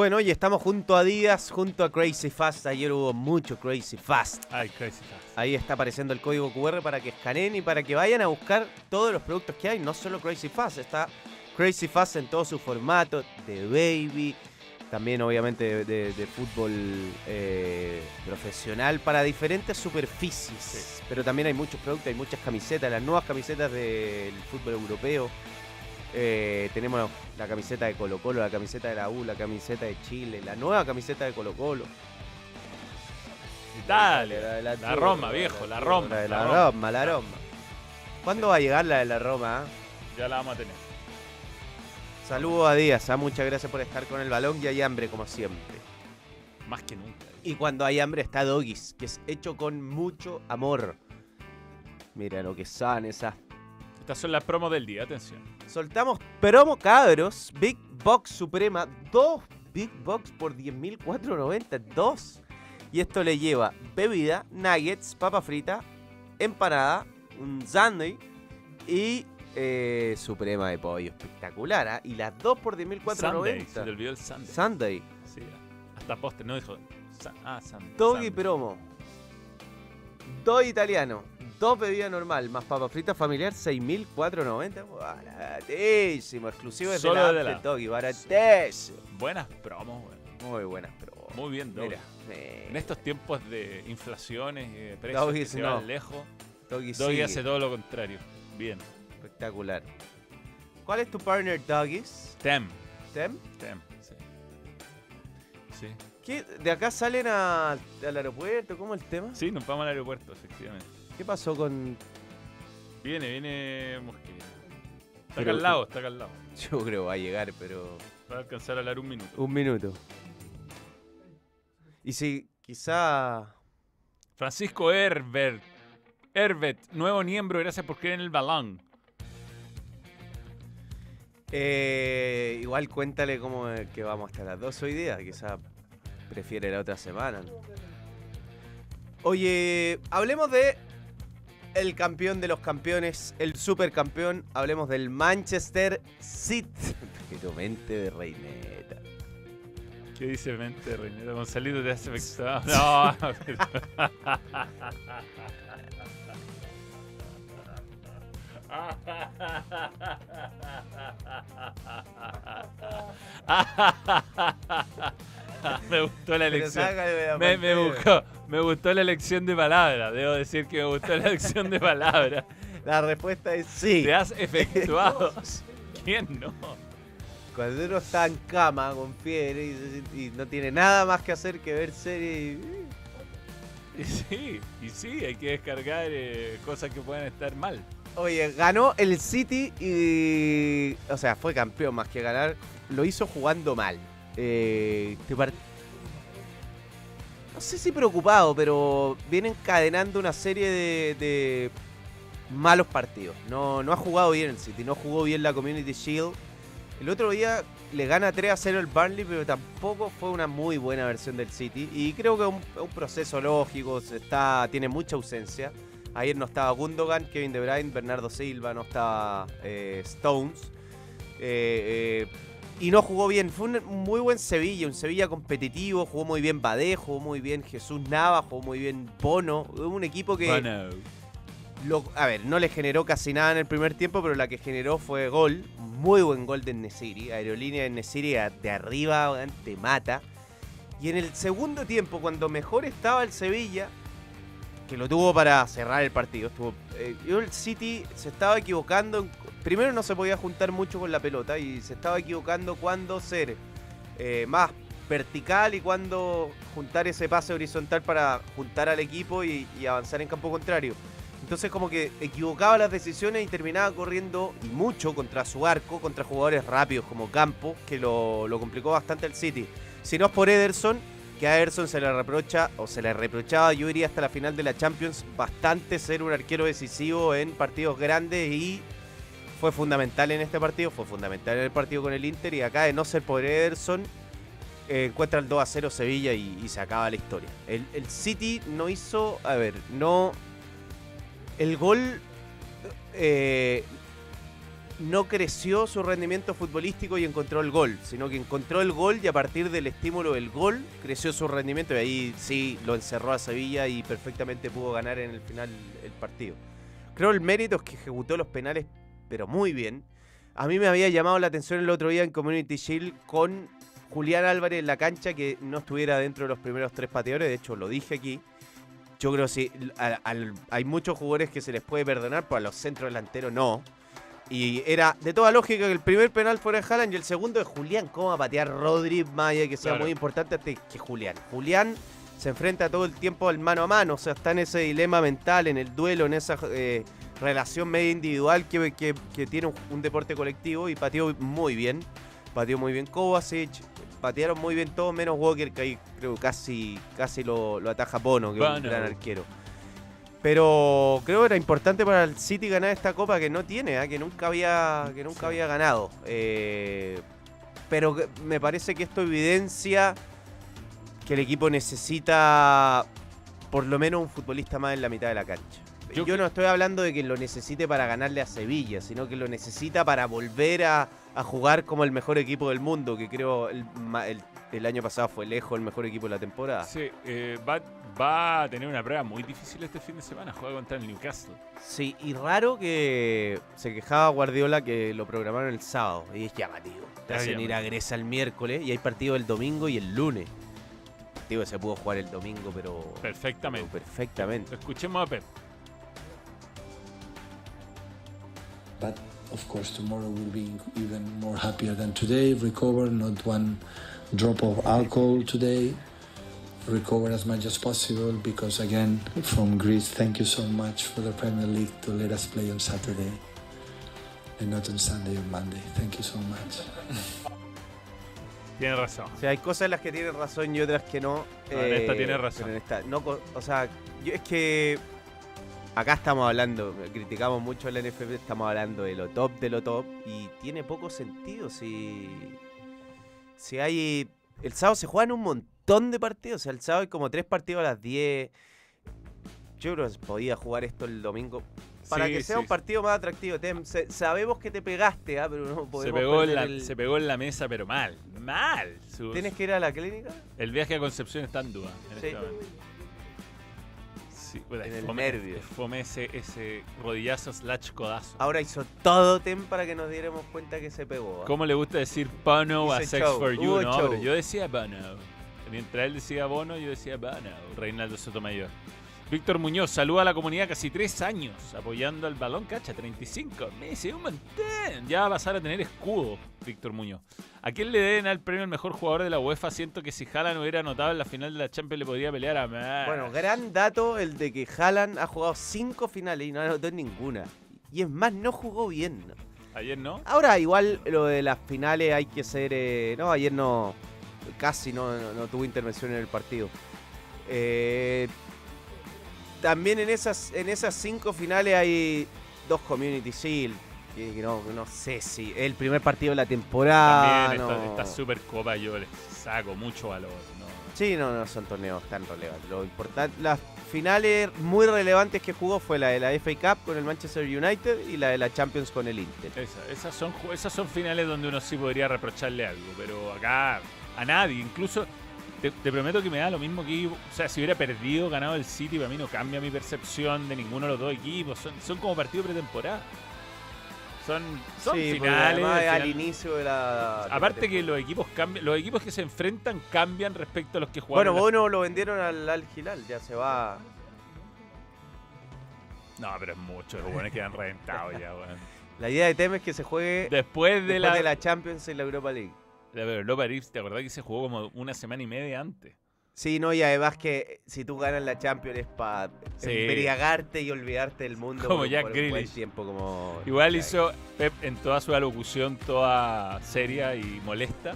Speaker 6: Bueno, hoy estamos junto a Díaz, junto a Crazy Fast. Ayer hubo mucho Crazy Fast.
Speaker 1: Ay, crazy fast.
Speaker 6: Ahí está apareciendo el código QR para que escaneen y para que vayan a buscar todos los productos que hay. No solo Crazy Fast, está Crazy Fast en todo su formato, de baby, también obviamente de, de- de fútbol eh, profesional para diferentes superficies. Pero también hay muchos productos, hay muchas camisetas, las nuevas camisetas del fútbol europeo. Eh, tenemos la camiseta de Colo Colo, la camiseta de la U, la camiseta de Chile, la nueva camiseta de Colo Colo.
Speaker 1: Italia.
Speaker 6: La, de la
Speaker 1: Roma, viejo, la Roma.
Speaker 6: La de la.
Speaker 1: Roma,
Speaker 6: la Roma. ¿Cuándo va a llegar la de la Roma? ah?
Speaker 1: Ya la vamos a tener.
Speaker 6: Saludos a Díaz, ah, muchas gracias por estar con el balón y hay hambre como siempre.
Speaker 1: Más que nunca.
Speaker 6: Y cuando hay hambre está Doggies, que es hecho con mucho amor. Mira lo que son esas.
Speaker 1: Estas son las promos del día, atención.
Speaker 6: Soltamos promo cabros, Big Box Suprema, dos Big Box por 10.490, dos. Y esto le lleva bebida, nuggets, papa frita, empanada, un sándwich y eh, Suprema de pollo. Espectacular, ¿ah? Y las dos por
Speaker 1: Sunday.
Speaker 6: 10.490.
Speaker 1: Se te olvidó el Sunday.
Speaker 6: Sunday.
Speaker 1: Sí, hasta postre, no dijo. Ah, Sunday.
Speaker 6: Doggy
Speaker 1: Sunday.
Speaker 6: promo. Dos italiano. Dos bebidas normal. Más papa frita familiar. 6.490. Baratísimo. Exclusivo de
Speaker 1: Solo
Speaker 6: la
Speaker 1: de la.
Speaker 6: Doggy. Baratísimo.
Speaker 1: Buenas promos, weón.
Speaker 6: Muy buenas promos.
Speaker 1: Muy bien, Doggy.
Speaker 6: Mira. eh,
Speaker 1: En estos tiempos de inflaciones y de precios
Speaker 6: Doggy
Speaker 1: que se
Speaker 6: no.
Speaker 1: van lejos,
Speaker 6: Doggy,
Speaker 1: hace todo lo contrario. Bien.
Speaker 6: Espectacular. ¿Cuál es tu partner, Doggies?
Speaker 1: Tem.
Speaker 6: ¿Tem?
Speaker 1: Tem, sí. Sí.
Speaker 6: ¿Qué? ¿De acá salen a- al aeropuerto? ¿Cómo el tema?
Speaker 1: Sí, nos vamos al aeropuerto, efectivamente.
Speaker 6: ¿Qué pasó con.?
Speaker 1: Viene, viene Mosquera. Está
Speaker 6: Pero-
Speaker 1: acá al lado, está acá al lado.
Speaker 6: Yo creo va a llegar, pero.
Speaker 1: Va a alcanzar a hablar un minuto.
Speaker 6: Un minuto. Y si quizá.
Speaker 1: Francisco Herbert. Herbert, nuevo miembro, gracias por creer en el balón.
Speaker 6: Eh, igual cuéntale cómo es que vamos hasta las 2 hoy día. Quizá prefiere la otra semana. Oye, hablemos de el campeón de los campeones, el supercampeón. Hablemos del Manchester City. Pero mente de reineta.
Speaker 1: ¿Qué dice mente, Reineta? Gonzalito te hace efectuado. No, pero- me gustó la elección. Me, gustó, me gustó la elección de palabras. Debo decir que me gustó la elección de palabras.
Speaker 6: La respuesta es sí.
Speaker 1: Te has efectuado. ¿Quién no?
Speaker 6: Cuando uno está en cama con fiebre y, no tiene nada más que hacer que ver series. y-
Speaker 1: Y sí, y sí, hay que descargar eh, cosas que pueden estar mal.
Speaker 6: Oye, ganó el City y. O sea, fue campeón más que ganar. Lo hizo jugando mal. Eh, par- No sé si preocupado, pero viene encadenando una serie de, malos partidos. No, no ha jugado bien el City, no jugó bien la Community Shield. El otro día le gana 3 a 0 el Burnley, pero tampoco fue una muy buena versión del City. Y creo que es un, es un proceso lógico, está, tiene mucha ausencia. Ayer no estaba Gundogan, Kevin De Bruyne, Bernardo Silva, no estaba eh, Stones. Eh, eh, y no jugó bien. Fue un muy buen Sevilla, un Sevilla competitivo. Jugó muy bien Badé, jugó muy bien Jesús Nava, jugó muy bien Bono. Un equipo que,
Speaker 1: Bueno,
Speaker 6: lo- a ver, no le generó casi nada en el primer tiempo, pero la que generó fue gol. Muy buen gol de Nesiri. Aerolínea de Nesiri de arriba, te mata. Y en el segundo tiempo, cuando mejor estaba el Sevilla, que lo tuvo para cerrar el partido, estuvo, eh, el City se estaba equivocando. en- primero no se podía juntar mucho con la pelota y se estaba equivocando cuando ser eh, más vertical y cuando juntar ese pase horizontal para juntar al equipo y, avanzar en campo contrario. Entonces como que equivocaba las decisiones y terminaba corriendo y mucho contra su arco, contra jugadores rápidos como Campo, que lo, complicó bastante el City. Si no es por Ederson, que a Ederson se le reprocha, o se le reprochaba, yo diría hasta la final de la Champions, bastante ser un arquero decisivo en partidos grandes y fue fundamental en este partido, fue fundamental en el partido con el Inter y acá de no ser por Ederson, eh, encuentra el 2 a 0 Sevilla y, se acaba la historia. El, el City no hizo, a ver, no... El gol eh, no creció su rendimiento futbolístico y encontró el gol, sino que encontró el gol y a partir del estímulo del gol creció su rendimiento y ahí sí lo encerró a Sevilla y perfectamente pudo ganar en el final el partido. Creo el mérito es que ejecutó los penales, pero muy bien. A mí me había llamado la atención el otro día en Community Shield con Julián Álvarez en la cancha que no estuviera dentro de los primeros tres pateadores, de hecho lo dije aquí. Yo creo que sí, hay muchos jugadores que se les puede perdonar, pero a los centros delanteros no. Y era de toda lógica que el primer penal fuera de Haaland y el segundo de Julián. ¿Cómo va a patear Rodri Maya que sea
Speaker 1: Claro.
Speaker 6: muy importante antes que Julián? Julián se enfrenta todo el tiempo al mano a mano, o sea, está en ese dilema mental, en el duelo, en esa eh, relación media individual que, que- que tiene un, un deporte colectivo y pateó muy bien. Pateó muy bien Kovacic, patearon muy bien todos, menos Walker, que ahí creo casi, casi lo, lo ataja Bono, que es un gran arquero. Pero creo que era importante para el City ganar esta copa que no tiene, ¿ah? que nunca había, que nunca había ganado. Eh, pero me parece que esto evidencia que el equipo necesita por lo menos un futbolista más en la mitad de la cancha.
Speaker 1: Yo
Speaker 6: Yo,
Speaker 1: que-
Speaker 6: no estoy hablando de que lo necesite para ganarle a Sevilla, sino que lo necesita para volver a, a jugar como el mejor equipo del mundo, que creo el, el- el año pasado fue lejos el mejor equipo de la temporada.
Speaker 1: Sí, eh, va, va a tener una prueba muy difícil este fin de semana. Juega contra el Newcastle.
Speaker 6: Sí, y raro que se quejaba Guardiola que lo programaron el sábado. Y es llamativo. Te hacen ir a. Grecia el miércoles y hay partido el domingo y el lunes. Partido que se pudo jugar el domingo, pero.
Speaker 1: Perfectamente.
Speaker 6: pero perfectamente.
Speaker 1: Escuchemos a Pep.
Speaker 11: But of course, tomorrow will be even more happier than today. Recover, not one drop of alcohol today. Recover as much as possible because, again, from Greece, thank you so much for the Premier League to let us play on Saturday and not on Sunday or Monday. Thank you so much.
Speaker 1: Tiene razón.
Speaker 6: O sea, hay cosas en las que tienen razón y otras que no.
Speaker 1: No, en esta eh, tiene razón.
Speaker 6: pero en esta- no, co- o sea, yo- es que acá estamos hablando, criticamos mucho el NFP, estamos hablando de lo top de lo top y tiene poco sentido si, si hay... El sábado se juegan un montón de partidos, o sea, el sábado hay como tres partidos a las 10. Yo creo que podía jugar esto el domingo. Para
Speaker 1: Sí,
Speaker 6: que sea
Speaker 1: sí,
Speaker 6: un partido más atractivo, Tem, se- sabemos que te pegaste, ah, pero no
Speaker 1: Se
Speaker 6: podemos
Speaker 1: pegó, en
Speaker 6: perder
Speaker 1: la,
Speaker 6: el-
Speaker 1: se pegó en la mesa, pero mal. Mal.
Speaker 6: ¿Tienes que ir a la clínica?
Speaker 1: El viaje a Concepción está en duda. En
Speaker 6: Sí.
Speaker 1: este. Sí,
Speaker 6: En el
Speaker 1: fome-
Speaker 6: nervio.
Speaker 1: fome ese, ese rodillazo slash codazo.
Speaker 6: Ahora hizo todo Tem para que nos diéramos cuenta que se pegó. ¿ah?
Speaker 1: ¿Cómo le gusta decir Bono a Sex
Speaker 6: show,
Speaker 1: for You?
Speaker 6: hubo
Speaker 1: No,
Speaker 6: show.
Speaker 1: yo decía Bono. Mientras él decía Bono, yo decía Bono. Reinaldo Sotomayor. Víctor Muñoz, saluda a la comunidad casi tres años apoyando al balón, cacha, 35 meses, un montón. Ya va a pasar a tener escudo, Víctor Muñoz. ¿A quién le den al premio al mejor jugador de la UEFA? Siento que si Haaland hubiera anotado en la final de la Champions le podría pelear a más.
Speaker 6: Bueno, gran dato el de que Haaland ha jugado cinco finales y no anotó en ninguna. Y es más, no jugó bien.
Speaker 1: Ayer no.
Speaker 6: Ahora, igual lo de las finales hay que ser. eh, no, ayer no. Casi no, no- no tuvo intervención en el partido. Eh, también en esas, en esas cinco finales hay dos Community Shield. Que, que no, no sé si. El primer partido de la temporada.
Speaker 1: También esta,
Speaker 6: no.
Speaker 1: esta super copa yo le saco mucho valor. ¿no?
Speaker 6: Sí, no, no son torneos tan relevantes. Lo importante, las finales muy relevantes que jugó fue la de la FA Cup con el Manchester United y la de la Champions con el Inter.
Speaker 1: Esa- esas, son, esas son finales donde uno sí podría reprocharle algo, pero acá a nadie. Incluso te, te prometo que me da lo mismo que. O sea, si hubiera perdido, ganado el City, para mí no cambia mi percepción de ninguno de los dos equipos. Son, son como partido pretemporada. Son, son
Speaker 6: Sí,
Speaker 1: finales. al final-
Speaker 6: inicio de la. la
Speaker 1: Aparte que los equipos cambian, los equipos que se enfrentan cambian respecto a los que jugaron.
Speaker 6: Bueno,
Speaker 1: la-
Speaker 6: Bono lo vendieron al Al Hilal, ya se va.
Speaker 1: No, pero es mucho, los buenos quedan reventados ya, weón.
Speaker 6: La idea de Tem es que se juegue
Speaker 1: Después de
Speaker 6: después
Speaker 1: la,
Speaker 6: de la Champions y la Europa League.
Speaker 1: La Europa League, ¿te acordás que se jugó como una semana y media antes?
Speaker 6: Sí, no, y además que si tú ganas la Champions es para
Speaker 1: Sí.
Speaker 6: embriagarte y olvidarte del mundo
Speaker 1: Como
Speaker 6: por,
Speaker 1: Jack
Speaker 6: por buen
Speaker 1: Grealish.
Speaker 6: tiempo como
Speaker 1: Igual
Speaker 6: Jack.
Speaker 1: hizo Pep en toda su alocución, toda seria y molesta,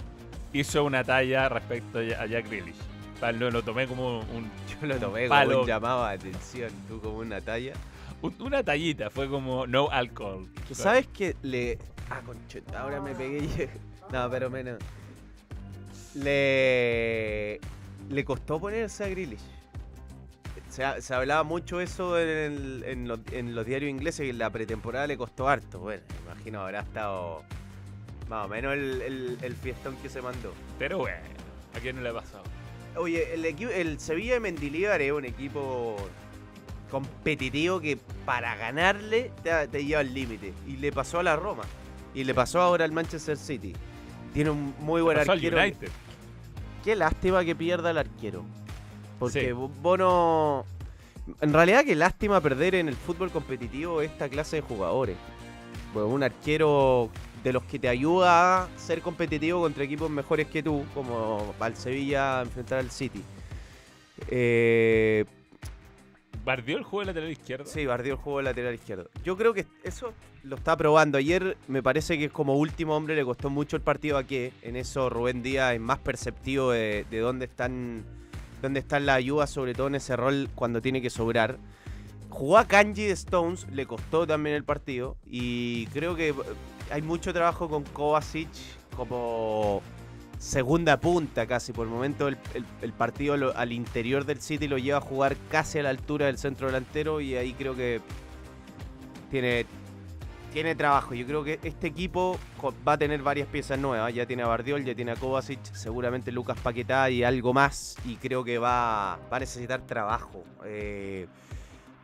Speaker 1: hizo una talla respecto a Jack Grealish. Lo, lo tomé como un.
Speaker 6: Yo lo tomé
Speaker 1: palo.
Speaker 6: como un llamado de atención, tú como una talla.
Speaker 1: un- Una tallita, fue como no alcohol.
Speaker 6: ¿Tú sabes que le. Ah, concheta, ahora me pegué y. No, pero menos. Le. Le costó ponerse a Grealish. Se, ha- se hablaba mucho eso en, el- en los, en los diarios ingleses y en la pretemporada le costó harto. Bueno, imagino habrá estado más o menos el, el- el fiestón que se mandó.
Speaker 1: Pero bueno, ¿a quién no le ha pasado?
Speaker 6: Oye, el, equipo, el Sevilla de Mendilibar es un equipo competitivo que para ganarle te, te lleva al límite. Y le pasó a la Roma. Y le pasó ahora al Manchester City. Tiene un muy buen arquero.
Speaker 1: United.
Speaker 6: Qué lástima que pierda el arquero. Porque
Speaker 1: Sí.
Speaker 6: vos vos no... En realidad qué lástima perder en el fútbol competitivo esta clase de jugadores. Pues un arquero de los que te ayuda a ser competitivo contra equipos mejores que tú, como al Sevilla a enfrentar al City. Eh,
Speaker 1: ¿Bardió el juego de lateral izquierdo?
Speaker 6: Sí, Bardió el juego de lateral izquierdo. Yo creo que eso lo está probando. Ayer me parece que como último hombre le costó mucho el partido a que en eso Rubén Díaz es más perceptivo de, de dónde están dónde están las ayudas, sobre todo en ese rol cuando tiene que sobrar. Jugó a Kanji de Stones, le costó también el partido y creo que hay mucho trabajo con Kovacic como segunda punta casi. Por el momento el, partido al interior del City lo lleva a jugar casi a la altura del centro delantero y ahí creo que tiene, tiene trabajo. Yo creo que este equipo va a tener varias piezas nuevas. Ya tiene a Bardiol, ya tiene a Kovacic, seguramente Lucas Paquetá y algo más. Y creo que va, va a necesitar trabajo. Eh,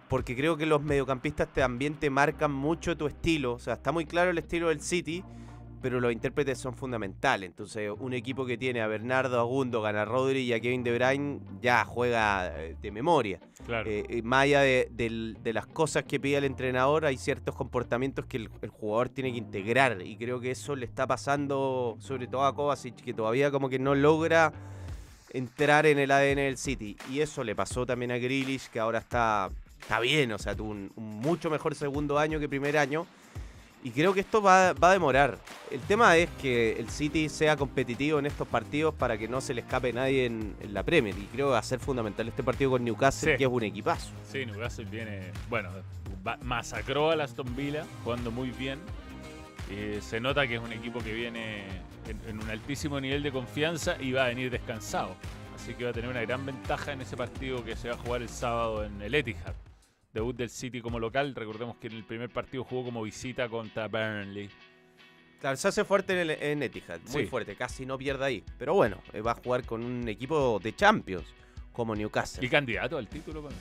Speaker 6: porque creo que los mediocampistas también te marcan mucho tu estilo. O sea, está muy claro el estilo del City, pero los intérpretes son fundamentales. Entonces, un equipo que tiene a Bernardo, a Gundogan, a Rodri y a Kevin De Bruyne ya juega eh, de memoria.
Speaker 1: Claro.
Speaker 6: Eh, eh, más allá de, las cosas que pide el entrenador, hay ciertos comportamientos que el, el jugador tiene que integrar. Y creo que eso le está pasando, sobre todo a Kovacic, que todavía como que no logra entrar en el ADN del City. Y eso le pasó también a Grealish, que ahora está, está bien, o sea, tuvo un, un mucho mejor segundo año que primer año. Y creo que esto va, va a demorar. El tema es que el City sea competitivo en estos partidos para que no se le escape nadie en, en la Premier. Y creo que va a ser fundamental este partido con Newcastle,
Speaker 1: Sí.
Speaker 6: que es un equipazo.
Speaker 1: Sí, Newcastle viene, bueno, masacró a Aston Villa, jugando muy bien. Eh, se nota que es un equipo que viene en, en un altísimo nivel de confianza y va a venir descansado. Así que va a tener una gran ventaja en ese partido que se va a jugar el sábado en el Etihad. Debut del City como local. Recordemos que en el primer partido jugó como visita contra Burnley.
Speaker 6: Claro, se hace fuerte en, el, en Etihad, muy
Speaker 1: Sí.
Speaker 6: fuerte, casi no pierde ahí. Pero bueno, eh, va a jugar con un equipo de Champions, como Newcastle.
Speaker 1: Y candidato al título con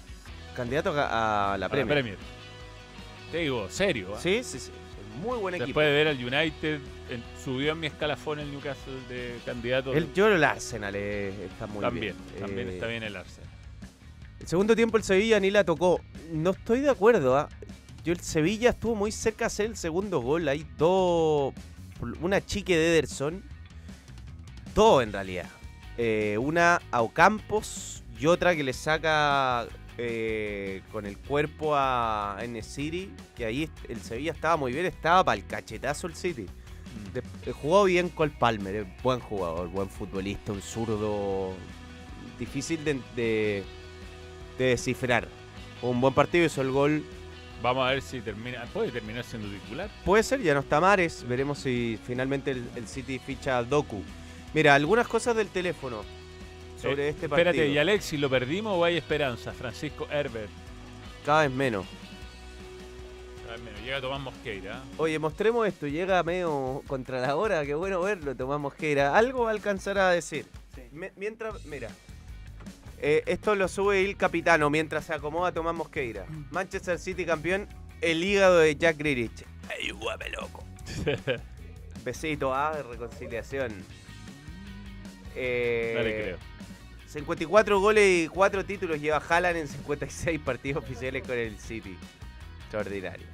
Speaker 6: Candidato a, a la
Speaker 1: a
Speaker 6: Premier.
Speaker 1: Te digo, serio. ¿ah?
Speaker 6: Sí, sí, sí. Muy buen equipo.
Speaker 1: Después de ver al United, en- subió en mi escalafón el Newcastle de candidato.
Speaker 6: El, yo creo el Arsenal eh, está muy
Speaker 1: también,
Speaker 6: bien.
Speaker 1: también
Speaker 6: Eh,
Speaker 1: está bien el Arsenal.
Speaker 6: Segundo tiempo el Sevilla ni la tocó. No estoy de acuerdo. ¿ah? Yo el Sevilla estuvo muy cerca de hacer el segundo gol. Hay dos. Una chique de Ederson. Dos en realidad. Eh, una a Ocampos y otra que le saca eh, con el cuerpo a City. Que ahí el Sevilla estaba muy bien. Estaba para el cachetazo el City. De- eh, jugó bien Cole Palmer, buen jugador, buen futbolista, un zurdo difícil de, de- de descifrar. Un buen partido, hizo el gol.
Speaker 1: Vamos a ver si termina. Puede terminar siendo titular.
Speaker 6: Puede ser, ya no está Mares. Veremos si finalmente el, el City ficha a Doku. Mira, algunas cosas del teléfono sobre
Speaker 1: Eh,
Speaker 6: este partido.
Speaker 1: Espérate, ¿y Alexis lo perdimos o hay esperanza? Francisco Herbert.
Speaker 6: Cada vez menos.
Speaker 1: A ver, mira, llega Tomás Mosqueira.
Speaker 6: Oye, mostremos esto. Llega medio contra la hora. Qué bueno verlo, Tomás Mosquera. Algo va a alcanzar a decir. Me- mientras, mira. Eh, esto lo sube el capitano mientras se acomoda Tomás Mosqueira. Manchester City campeón. El hígado de Jack Grealish. ¡Ey, guape loco! Besito, ¿ah? De reconciliación. Eh,
Speaker 1: No le creo.
Speaker 6: 54 goles y 4 títulos lleva Haaland en 56 partidos oficiales con el City. Extraordinario.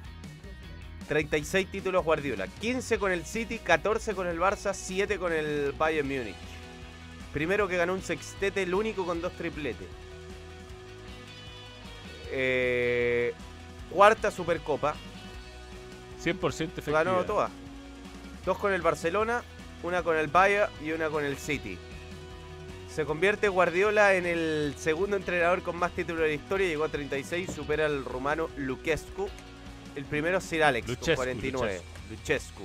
Speaker 6: 36 títulos Guardiola. 15 con el City, 14 con el Barça, 7 con el Bayern Múnich. Primero que ganó un sextete, el único con dos tripletes. Eh, cuarta Supercopa.
Speaker 1: 100% efectiva.
Speaker 6: Ganó todas. Dos con el Barcelona, una con el Bayern y una con el City. Se convierte Guardiola en el segundo entrenador con más títulos de la historia. Llegó a 36, supera al rumano Luquescu. El primero Sir Alex, con
Speaker 1: Luchescu,
Speaker 6: 49. Luchescu.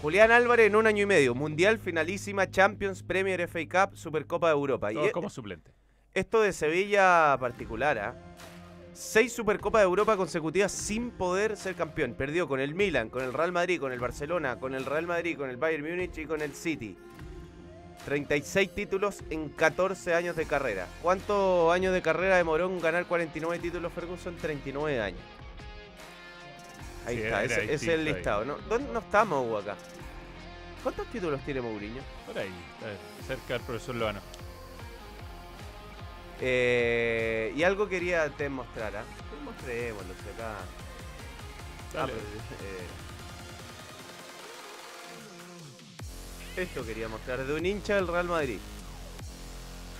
Speaker 6: Julián Álvarez en un año y medio. Mundial, finalísima, Champions, Premier, FA Cup, Supercopa de Europa.
Speaker 1: Todos
Speaker 6: y
Speaker 1: como suplente.
Speaker 6: esto de Sevilla particular, ¿ah? Seis Supercopas de Europa consecutivas sin poder ser campeón. Perdió con el Milan, con el Real Madrid, con el Barcelona, con el Real Madrid, con el Bayern Múnich y con el City. 36 títulos en 14 años de carrera. ¿Cuántos años de carrera demoró en ganar 49 títulos Ferguson? 39 años. Ahí
Speaker 1: Sí,
Speaker 6: está, ese, ese es el
Speaker 1: ahí.
Speaker 6: listado. ¿no? ¿Dónde no estamos Hugo, acá? ¿Cuántos títulos tiene Mourinho?
Speaker 1: Por ahí, está cerca del profesor Loano.
Speaker 6: Eh, y algo quería te mostrar, ¿ah? Mostrémoslo, si acá. Ah,
Speaker 1: Dale.
Speaker 6: pero, eh, esto quería mostrar, de un hincha del Real Madrid.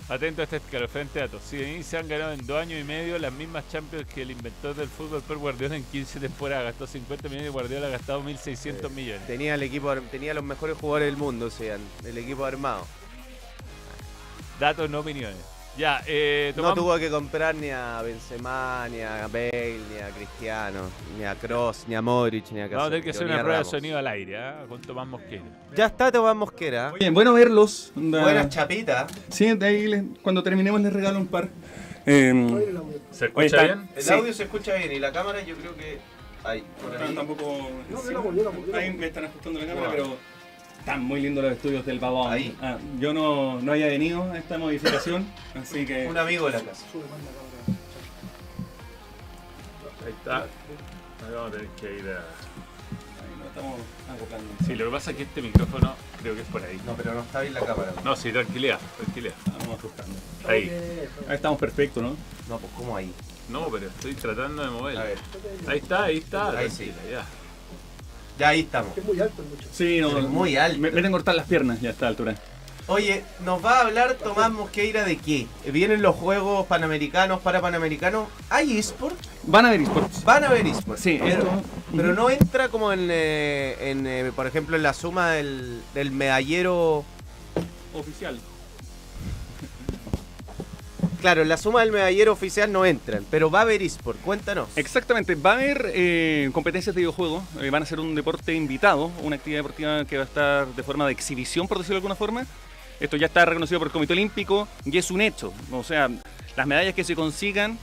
Speaker 1: Atento a este escalofriante dato. Si se han ganado en dos años y medio las mismas Champions que el inventor del fútbol, Pep Guardiola, en 15 temporadas. Gastó 50 millones y Guardiola ha gastado 1.600 millones.
Speaker 6: Tenía el equipo, tenía los mejores jugadores del mundo, o sea, el equipo armado.
Speaker 1: Datos, no opiniones. Ya, eh,
Speaker 6: No tuvo que comprar ni a Benzema, ni a Bale, ni a Cristiano, ni a Kroos, ni a Modric, ni a
Speaker 1: Vamos a tener que hacer
Speaker 6: Casemiro,
Speaker 1: una prueba de sonido al aire, ¿ah? Con Tomás Mosquera.
Speaker 6: Ya está Tomás Mosquera.
Speaker 12: Bien, bueno verlos. Onda-
Speaker 6: Buenas chapitas.
Speaker 12: Sí, de ahí les- cuando terminemos les regalo un par. Eh,
Speaker 1: ¿Se
Speaker 12: oye, está-
Speaker 6: El
Speaker 12: sí.
Speaker 6: audio se escucha bien y la cámara yo creo que... Ahí, por
Speaker 12: No, tampoco.
Speaker 6: No,
Speaker 12: sí,
Speaker 6: no, no, no, no.
Speaker 12: ahí me están ajustando la cámara, pero están muy lindos los estudios del Babón.
Speaker 6: Ahí.
Speaker 12: Ah, yo no, no había venido a esta modificación, así que.
Speaker 6: Un amigo de la casa.
Speaker 1: Ahí está. Ahí vamos a tener que ir a...
Speaker 12: Ahí nos estamos acoplando.
Speaker 1: Sí, lo que pasa es que este micrófono creo que es por ahí.
Speaker 6: No, pero no está bien la cámara.
Speaker 1: No, sí, tranquilidad, tranquilidad.
Speaker 12: Vamos ajustando.
Speaker 1: Ahí.
Speaker 12: Ahí estamos perfectos, ¿no?
Speaker 6: No, pues ¿cómo ahí?
Speaker 1: No, pero estoy tratando de mover.
Speaker 6: A ver.
Speaker 1: Ahí está, ahí está.
Speaker 6: Ahí sí.
Speaker 1: ya.
Speaker 6: Ya ahí estamos.
Speaker 12: Sí, no.
Speaker 6: Es muy alto.
Speaker 12: Me, me tengo que cortar las piernas ya a esta altura.
Speaker 6: Oye, ¿nos va a hablar Tomás Mosqueira de qué? ¿Vienen los Juegos Panamericanos para Panamericanos? ¿Hay eSport?
Speaker 12: Van a ver esports.
Speaker 6: Van a ver eSport.
Speaker 12: Sí,
Speaker 6: pero,
Speaker 12: esto-
Speaker 6: pero
Speaker 12: Ujú.
Speaker 6: no entra como en, eh, en, eh, por ejemplo, en la suma del, del medallero.
Speaker 12: Oficial.
Speaker 6: Claro, en la suma del medallero oficial no entran, pero va a haber eSport. Cuéntanos.
Speaker 12: Exactamente, va a haber eh, competencias de videojuegos, eh, van a ser un deporte invitado, una actividad deportiva que va a estar de forma de exhibición, por decirlo de alguna forma. Esto ya está reconocido por el Comité Olímpico y es un hecho. O sea, las medallas que se consigan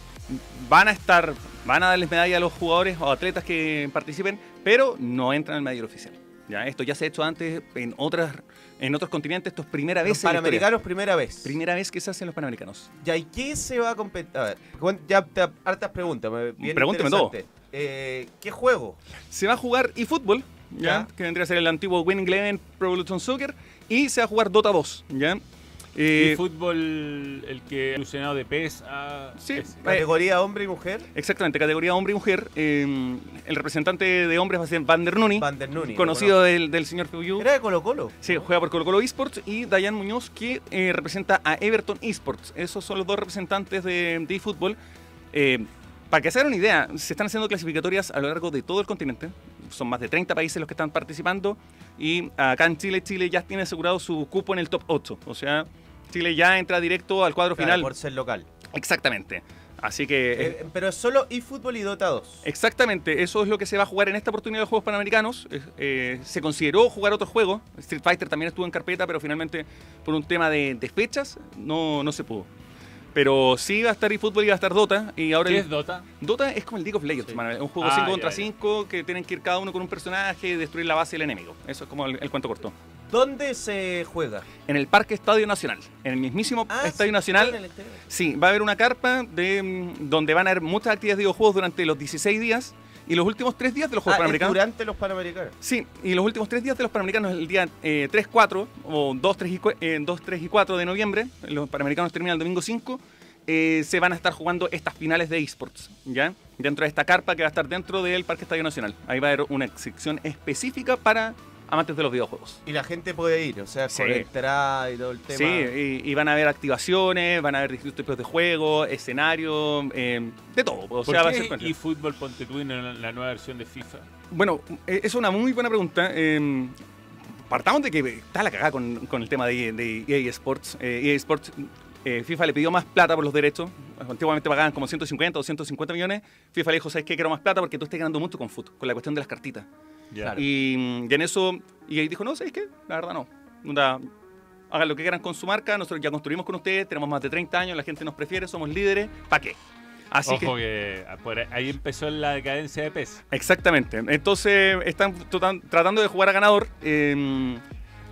Speaker 12: van a estar, van a darles medalla a los jugadores o atletas que participen, pero no entran al medallero oficial. Ya, esto ya se ha hecho antes en otras, en otros continentes, esto es primera vez.
Speaker 6: Los
Speaker 12: en.
Speaker 6: Panamericanos, primera vez.
Speaker 12: Primera vez que se hacen los Panamericanos.
Speaker 6: Ya, ¿y qué se va a competir? A ver, ya te, hartas preguntas.
Speaker 12: Pregúnteme
Speaker 6: interesante. Eh, ¿Qué juego?
Speaker 12: Se va a jugar eFootball, ¿ya? que vendría a ser el antiguo Winning Eleven Pro Evolution Soccer, y se va a jugar Dota 2, ¿ya? Eh,
Speaker 1: y fútbol, el que ha evolucionado de PES a...
Speaker 12: Sí,
Speaker 1: ese.
Speaker 6: ¿Categoría hombre y mujer?
Speaker 12: Exactamente, categoría hombre y mujer. eh, el representante de hombres va a ser Van der Nuni,
Speaker 6: Van der Nuni,
Speaker 12: conocido del, del señor Fuyu.
Speaker 6: Era de Colo Colo.
Speaker 12: Sí, juega por Colo Colo Esports y Dayan Muñoz que eh, representa a Everton Esports. Esos son los dos representantes de, de eFootball. Eh, para que se hagan una idea, se están haciendo clasificatorias a lo largo de todo el continente. Son más de 30 países los que están participando. Y acá en Chile, Chile ya tiene asegurado su cupo en el top 8. O sea, Chile ya entra directo al cuadro
Speaker 6: Claro,
Speaker 12: final.
Speaker 6: por ser local.
Speaker 12: Exactamente. Así que... eh,
Speaker 6: Eh, pero es solo eFootball y Dota 2.
Speaker 12: Exactamente, eso es lo que se va a jugar en esta oportunidad de Juegos Panamericanos. Eh, eh, se consideró jugar otro juego, Street Fighter también estuvo en carpeta, pero finalmente por un tema de, de fechas no, no se pudo. Pero sí va a estar eFootball y va a estar Dota. Y ahora
Speaker 1: ¿Qué
Speaker 12: el-
Speaker 1: es Dota?
Speaker 12: Dota es como el League of Legends, Manuel, un juego
Speaker 1: Ah,
Speaker 12: 5
Speaker 1: ya,
Speaker 12: contra
Speaker 1: ya.
Speaker 12: 5 que tienen que ir cada uno con un personaje y destruir la base del enemigo. Eso es como el, el cuento corto.
Speaker 6: ¿Dónde se juega?
Speaker 12: En el Parque Estadio Nacional, en el mismísimo
Speaker 6: Ah,
Speaker 12: Estadio
Speaker 6: sí,
Speaker 12: Nacional.
Speaker 6: en el exterior.
Speaker 12: Sí, va a haber una carpa de, mm, donde van a haber muchas actividades de videojuegos durante los 16 días y los últimos 3 días de los Juegos
Speaker 6: Ah,
Speaker 12: Panamericanos.
Speaker 6: durante los Panamericanos.
Speaker 12: Sí, y los últimos 3 días de los Panamericanos, el día eh, 3, 4 o 2, 3 y, eh, 2, 3 y 4 de noviembre, los Panamericanos terminan el domingo 5, eh, se van a estar jugando estas finales de esports, ¿ya? Dentro de esta carpa que va a estar dentro del Parque Estadio Nacional. Ahí va a haber una sección específica para amantes de los videojuegos.
Speaker 6: Y la gente puede ir, o sea,
Speaker 12: Sí.
Speaker 6: con entrada y todo el tema.
Speaker 12: Sí, y, y van a haber activaciones, van a haber distintos tipos de juegos, escenarios, eh, de todo. O
Speaker 1: ¿Por
Speaker 12: sea, va a
Speaker 1: qué
Speaker 12: ser
Speaker 1: y fútbol ponte en la nueva versión de FIFA?
Speaker 12: Bueno, eh, es una muy buena pregunta. eh, partamos de que está la cagada con, con el tema de, de EA Sports. Eh, EA Sports, eh, FIFA le pidió más plata por los derechos. Antiguamente pagaban como 150 o 150 millones. FIFA le dijo, ¿sabes qué? Quiero más plata porque tú estás ganando mucho con fútbol, con la cuestión de las cartitas. Y, mm, y en eso, y ahí dijo, no, ¿sabes qué? La verdad no. Hagan lo que quieran con su marca, nosotros ya construimos con ustedes, tenemos más de 30 años, la gente nos prefiere, somos líderes, ¿para qué? Así
Speaker 1: Ojo
Speaker 12: que,
Speaker 1: que, ah, por ahí empezó la decadencia de PES.
Speaker 12: Exactamente. Entonces están tratando de jugar a ganador. eh,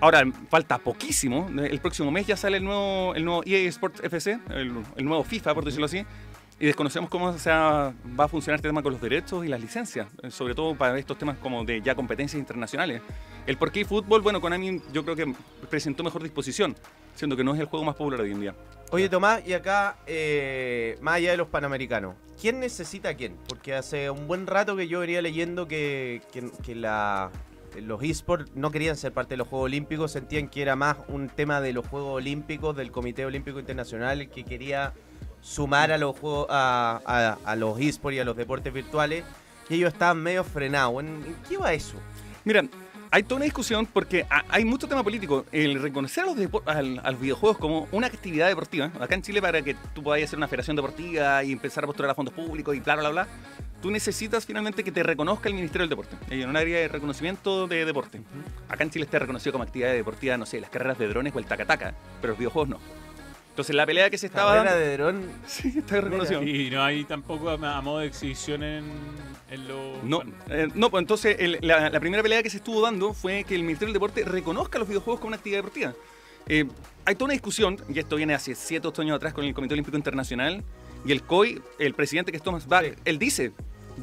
Speaker 12: ahora falta poquísimo. El próximo mes ya sale el nuevo, el nuevo EA Sports FC, el, el nuevo FIFA, por decirlo así. Y desconocemos cómo se va a funcionar este tema con los derechos y las licencias, eh, sobre todo para estos temas como de ya competencias internacionales. El por qué fútbol, bueno, Konami yo creo que presentó mejor disposición, siendo que no es el juego más popular hoy en día.
Speaker 6: Oye, Tomás, y acá, eh, más allá de los panamericanos, ¿quién necesita a quién? Porque hace un buen rato que yo venía leyendo que, que- que la, los esports no querían ser parte de los Juegos Olímpicos, sentían que era más un tema de los Juegos Olímpicos, del Comité Olímpico Internacional, que quería sumar a los juegos a, a- a los esports y a los deportes virtuales, que ellos estaban medio frenados. ¿En, qué va eso?
Speaker 12: Mira, hay toda una discusión porque ha- hay mucho tema político. El reconocer a los, al- a los videojuegos como una actividad deportiva, acá en Chile para que tú puedas hacer una federación deportiva y empezar a postular a fondos públicos y bla, bla, bla, tú necesitas finalmente que te reconozca el Ministerio del Deporte. Hay un área de reconocimiento de deporte. Acá en Chile está reconocido como actividad deportiva, no sé, las carreras de drones o el tacataca, pero los videojuegos no. Entonces la pelea que se estaba dando...
Speaker 6: de dron.
Speaker 12: Sí, está reconocido.
Speaker 1: Y no hay tampoco a, a modo de exhibición en, en los...
Speaker 12: No, eh, no, pues entonces el- la, la primera pelea que se estuvo dando fue que el Ministerio del Deporte reconozca los videojuegos como una actividad deportiva. Eh, hay toda una discusión, y esto viene hace 7 o 8 años atrás con el Comité Olímpico Internacional, y el COI, el presidente que es Thomas Bach, él dice,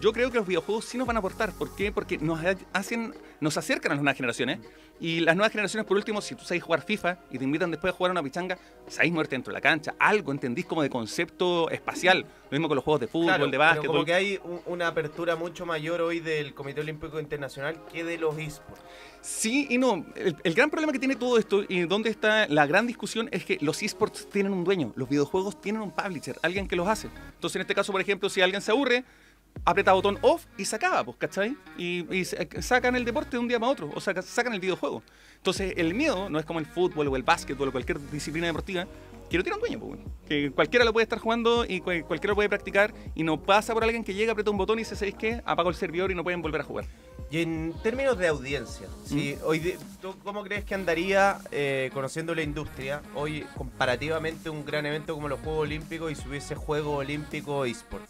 Speaker 12: yo creo que los videojuegos sí nos van a aportar. ¿Por qué? Porque nos ha- hacen, nos acercan a las nuevas generaciones. Y las nuevas generaciones, por último, si tú sabes jugar FIFA y te invitan después a jugar una pichanga, sabéis moverte dentro de la cancha. Algo entendís como de concepto espacial. Lo mismo con los juegos de fútbol,
Speaker 6: Claro,
Speaker 12: de básquet.
Speaker 6: como que hay un- una apertura mucho mayor hoy del Comité Olímpico Internacional que de los esports.
Speaker 12: Sí y no. El, el gran problema que tiene todo esto y donde está la gran discusión es que los esports tienen un dueño, los videojuegos tienen un publisher, alguien que los hace. Entonces, en este caso, por ejemplo, si alguien se aburre, aprieta botón off y se acaba, pues, ¿cachai? Y, y se- sacan el deporte de un día para otro, o saca- sacan el videojuego. Entonces, el miedo no es como el fútbol o el básquetbol o cualquier disciplina deportiva, que no tiene un dueño, pues, que cualquiera lo puede estar jugando y cual- cualquiera lo puede practicar y no pasa por alguien que llega, aprieta un botón y dice, ¿sabéis qué? Apago el servidor y no pueden volver a jugar.
Speaker 6: Y en términos de audiencia, si
Speaker 12: ¿Mm?
Speaker 6: hoy ¿tú ¿cómo crees que andaría eh, conociendo la industria hoy comparativamente un gran evento como los Juegos Olímpicos y si hubiese Juego Olímpico eSport?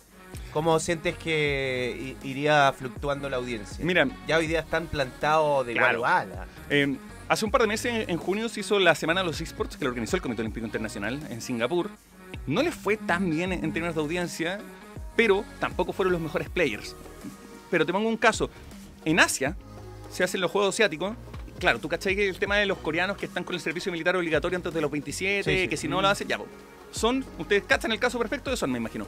Speaker 6: ¿Cómo sientes que iría fluctuando la audiencia?
Speaker 12: Mira,
Speaker 6: ya hoy día están plantados de
Speaker 12: Claro.
Speaker 6: igual a igual, ¿ah?
Speaker 12: Eh, hace un par de meses, en, junio, se hizo la Semana de los Esports, que lo organizó el Comité Olímpico Internacional en Singapur. No les fue tan bien en, términos de audiencia, pero tampoco fueron los mejores players. Pero te pongo un caso. En Asia se hacen los Juegos Asiáticos. Claro, tú cachai que el tema de los coreanos que están con el servicio militar obligatorio antes de los 27,
Speaker 6: Sí, sí.
Speaker 12: que si no
Speaker 6: Mm.
Speaker 12: lo hacen, ya, son, ustedes cachan el caso perfecto de Son, me imagino.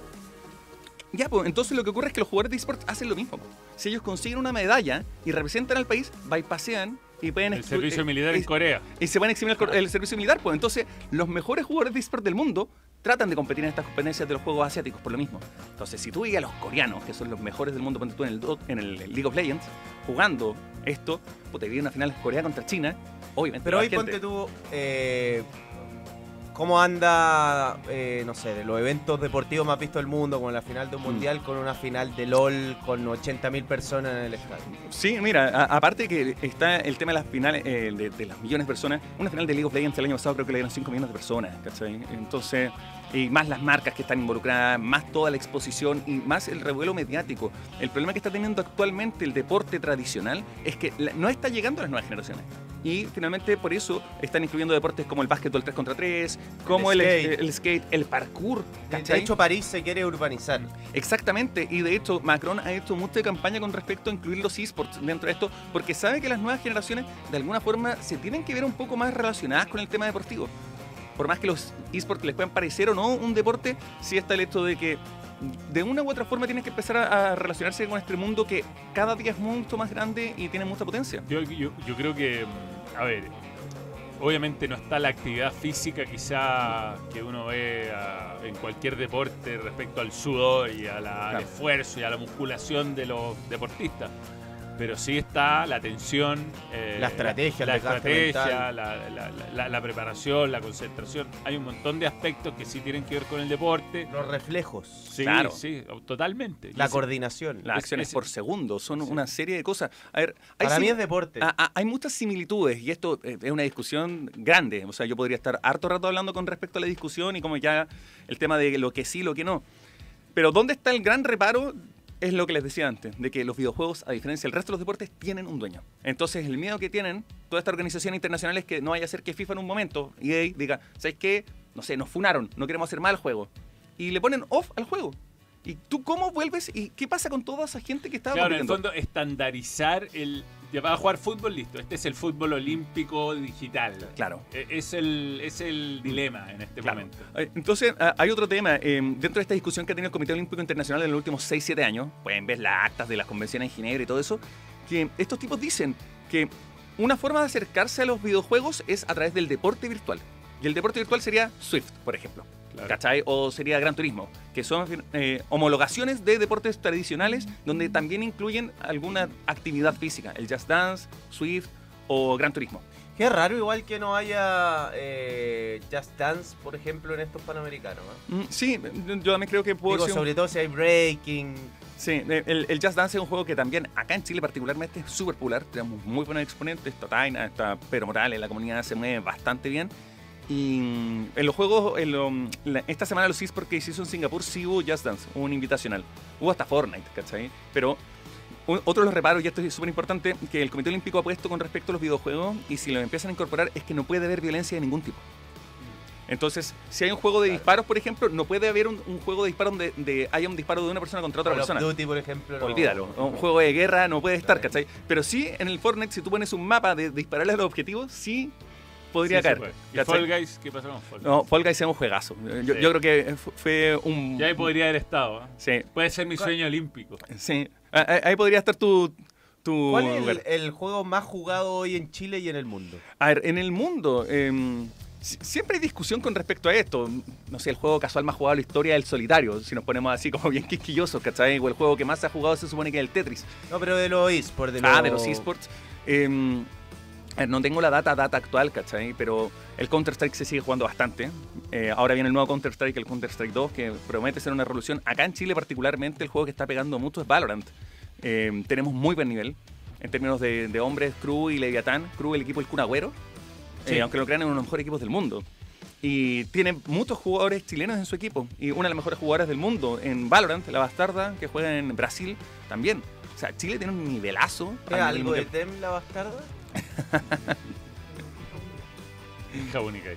Speaker 12: Ya, pues entonces lo que ocurre es que los jugadores de esports hacen lo mismo. Si ellos consiguen una medalla y representan al país, bypasean y pueden...
Speaker 1: El servicio
Speaker 12: eh,
Speaker 1: militar en Corea.
Speaker 12: Y se van a eximir el, servicio militar, pues entonces los mejores jugadores de esports del mundo tratan de competir en estas competencias de los juegos asiáticos por lo mismo. Entonces, si tú veías a los coreanos, que son los mejores del mundo, ponte tú en el, en el League of Legends, jugando esto, pues te vi una final Corea contra China, obviamente.
Speaker 6: Pero hoy
Speaker 12: gente-
Speaker 6: ponte tú, eh, ¿cómo anda, eh, no sé, de los eventos deportivos más vistos del mundo, como la final de un
Speaker 12: Mm.
Speaker 6: mundial, con una final de LOL con 80.000 personas en el estadio?
Speaker 12: Sí, mira, a- aparte que está el tema de las finales, eh, de, de las millones de personas, una final de League of Legends el año pasado creo que le dieron 5 millones de personas, ¿cachai? Entonces, y más las marcas que están involucradas, más toda la exposición y más el revuelo mediático. El problema que está teniendo actualmente el deporte tradicional es que no está llegando a las nuevas generaciones. Y finalmente por eso están incluyendo deportes como el básquetbol 3 contra 3, como el,
Speaker 6: skate.
Speaker 12: el skate, el parkour.
Speaker 6: De
Speaker 12: ¿cachai?
Speaker 6: hecho, París se quiere urbanizar.
Speaker 12: Exactamente, y de hecho Macron ha hecho mucha campaña con respecto a incluir los esports dentro de esto, porque sabe que las nuevas generaciones de alguna forma se tienen que ver un poco más relacionadas con el tema deportivo. Por más que los esports les puedan parecer o no un deporte, sí está el hecho de que de una u otra forma tienen que empezar a, a relacionarse con este mundo que cada día es mucho más grande y tiene mucha potencia.
Speaker 1: Yo, yo, yo creo que, mm, a ver, obviamente no está la actividad física quizá que uno ve ah, en cualquier deporte respecto al sudor y a la- al
Speaker 12: Claro.
Speaker 1: esfuerzo y a la musculación de los deportistas. Pero sí está la tensión, eh,
Speaker 6: La estrategia,
Speaker 1: la estrategia, la, la- la- la preparación, la concentración. Hay un montón de aspectos que sí tienen que ver con el deporte.
Speaker 6: Los reflejos.
Speaker 1: Sí,
Speaker 12: Claro.
Speaker 1: sí, totalmente.
Speaker 6: La
Speaker 1: ese-
Speaker 6: coordinación.
Speaker 12: Las
Speaker 1: Es-
Speaker 12: acciones
Speaker 1: es-
Speaker 12: por segundo son una serie de cosas. A ver, hay
Speaker 6: Para mí es deporte.
Speaker 12: a- a- hay muchas similitudes y esto eh, es una discusión grande. O sea, yo podría estar harto rato hablando con respecto a la discusión y como ya el tema de lo que sí, lo que no. Pero ¿dónde está el gran reparo? Es lo que les decía antes, de que los videojuegos, a diferencia del resto de los deportes, tienen un dueño. Entonces, el miedo que tienen toda esta organización internacional es que no vaya a ser que FIFA en un momento, EA, diga, ¿sabes qué? No sé, nos funaron, no queremos hacer mal el juego. Y le ponen off al juego. ¿Y tú cómo vuelves? ¿Y qué pasa con toda esa gente que estaba
Speaker 1: Claro, en el fondo, estandarizar el. Ya va a jugar fútbol, listo. Este es el fútbol olímpico digital.
Speaker 12: Claro.
Speaker 1: E- Es el, es el dilema en este
Speaker 12: Claro.
Speaker 1: momento.
Speaker 12: Eh, Entonces, ah, hay otro tema. eh, dentro de esta discusión que ha tenido el Comité Olímpico Internacional en los últimos 6-7 años, pueden ver las actas de las convenciones en Ginebra y todo eso, que estos tipos dicen que una forma de acercarse a los videojuegos es a través del deporte virtual. Y el deporte virtual sería Swift, por ejemplo. ¿Cachai? O sería Gran Turismo, que son eh, homologaciones de deportes tradicionales donde también incluyen alguna actividad física, el Just Dance, Swift o Gran Turismo.
Speaker 6: Qué raro igual que no haya eh, Just Dance, por ejemplo, en estos Panamericanos. ¿eh?
Speaker 12: Mm, Sí, yo también creo que puede
Speaker 6: Digo,
Speaker 12: ser un-
Speaker 6: sobre todo si hay breaking.
Speaker 12: Sí, el, el Just Dance es un juego que también acá en Chile particularmente es súper popular. Tenemos muy buenos exponentes. Está Taina, está Pedro Morales, la comunidad se mueve bastante bien. Y mm, en los juegos, en lo- la- esta semana los eSports que hizo en Singapur sí hubo Just Dance, un invitacional. Hubo hasta Fortnite, ¿cachai? Pero un- otro de los reparos, y esto es súper importante, que el Comité Olímpico ha puesto con respecto a los videojuegos, y si lo empiezan a incorporar, es que no puede haber violencia de ningún tipo. Entonces, si hay un juego de disparos, por ejemplo, no puede haber un, un juego de disparos donde, donde haya un disparo de una persona contra otra
Speaker 6: Call of
Speaker 12: persona.
Speaker 6: Duty, por ejemplo. no.
Speaker 12: Olvídalo. Un juego de guerra no puede estar, ¿cachai? Pero sí, en el Fortnite, si tú pones un mapa de dispararle a los objetivos, sí podría
Speaker 1: Sí,
Speaker 12: caer.
Speaker 1: ¿Y. Fall Guys? ¿Qué pasó con Fall Guys?
Speaker 12: No, Fall Guys es un juegazo. Yo,
Speaker 1: Sí.
Speaker 12: yo creo que fu- fue un...
Speaker 1: Y ahí podría haber estado. ¿eh?
Speaker 12: Sí,
Speaker 1: Puede ser mi sueño olímpico.
Speaker 12: sí. Ah, Ahí ahí podría estar tu, tu
Speaker 6: ¿Cuál es el, el juego más jugado hoy en Chile y en el mundo?
Speaker 12: A ver, en el mundo, em, si- siempre hay discusión con respecto a esto. No sé, el juego casual más jugado de la historia es el solitario, si nos ponemos así como bien quisquillosos, ¿cachai? O el juego que más se ha jugado se supone que es el Tetris.
Speaker 6: No, pero de los eSports. De
Speaker 12: Ah, de los esports. Ver, no tengo la data, data actual, ¿cachai? Pero el Counter-Strike se sigue jugando bastante. Eh, ahora viene el nuevo Counter-Strike, el Counter-Strike 2, que promete ser una revolución. Acá en Chile particularmente el juego que está pegando mucho es Valorant. Em, tenemos muy buen nivel en términos de, de hombres, Crew y Leviatán. Crew, el equipo del Kun Agüero.
Speaker 6: Sí.
Speaker 12: Eh, aunque lo crean en uno de los mejores equipos del mundo. Y tiene muchos jugadores chilenos en su equipo. Y una de las mejores jugadoras del mundo en Valorant, la Bastarda, que juega en Brasil, también. O sea, Chile tiene un nivelazo.
Speaker 6: ¿Qué,
Speaker 12: a nivel
Speaker 6: algo de. Tem, la bastarda?
Speaker 1: Hija única.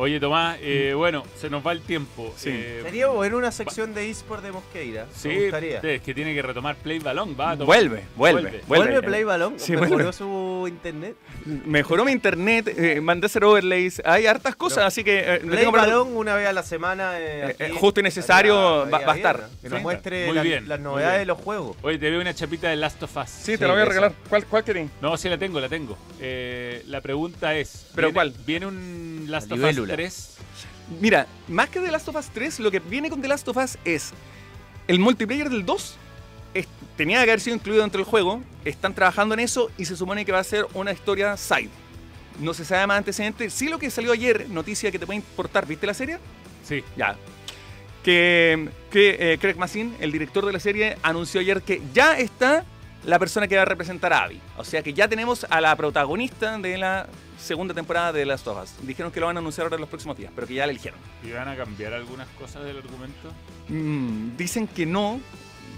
Speaker 1: Oye, Tomás, eh, bueno, se nos va el tiempo.
Speaker 12: Sí.
Speaker 1: Eh,
Speaker 6: Sería bueno una sección de eSports de Mosqueira.
Speaker 1: Sí,
Speaker 6: Me gustaría.
Speaker 1: es que tiene que retomar Play Balón, va. Tomás.
Speaker 12: Vuelve, vuelve,
Speaker 6: ¿Vuelve,
Speaker 12: vuelve.
Speaker 6: Play Balón?
Speaker 12: Sí,
Speaker 6: ¿Mejoró
Speaker 12: vuelve.
Speaker 6: su internet?
Speaker 12: Mejoró mi internet, eh, mandé a hacer overlays, hay hartas cosas,
Speaker 6: No.
Speaker 12: así que... eh,
Speaker 6: Play
Speaker 12: tengo
Speaker 6: Balón una vez a la semana. eh, aquí,
Speaker 12: justo y necesario va- a estar.
Speaker 6: bien, Que
Speaker 12: Sí.
Speaker 6: nos muestre
Speaker 1: Muy
Speaker 6: la-
Speaker 1: bien,
Speaker 6: las novedades de los juegos.
Speaker 1: Oye, te veo una chapita de Last of Us.
Speaker 12: Sí, te lo voy a
Speaker 6: esa.
Speaker 12: regalar. ¿Cuál, cuál querés?
Speaker 1: No, sí la tengo, la tengo. Eh, la pregunta es...
Speaker 12: ¿Pero
Speaker 1: ¿viene-
Speaker 12: cuál?
Speaker 1: ¿Viene un Last
Speaker 6: La
Speaker 1: of Us. 3?
Speaker 12: Mira, más que The Last of Us 3, lo que viene con The Last of Us es el multiplayer del 2. es- tenía que haber sido incluido dentro del juego. Están trabajando en eso y se supone que va a ser una historia side. No se sabe más antecedentes. Sí, lo que salió ayer, noticia que te puede importar. ¿Viste la serie?
Speaker 1: Sí.
Speaker 12: Ya. Que, que eh, Craig Mazin, el director de la serie, anunció ayer que ya está la persona que va a representar a Abby. O sea que ya tenemos a la protagonista de la segunda temporada de of Us. Dijeron que lo van a anunciar ahora en los próximos días, pero que ya la eligieron.
Speaker 1: ¿Y van a cambiar algunas cosas del argumento?
Speaker 12: Mm, dicen que no,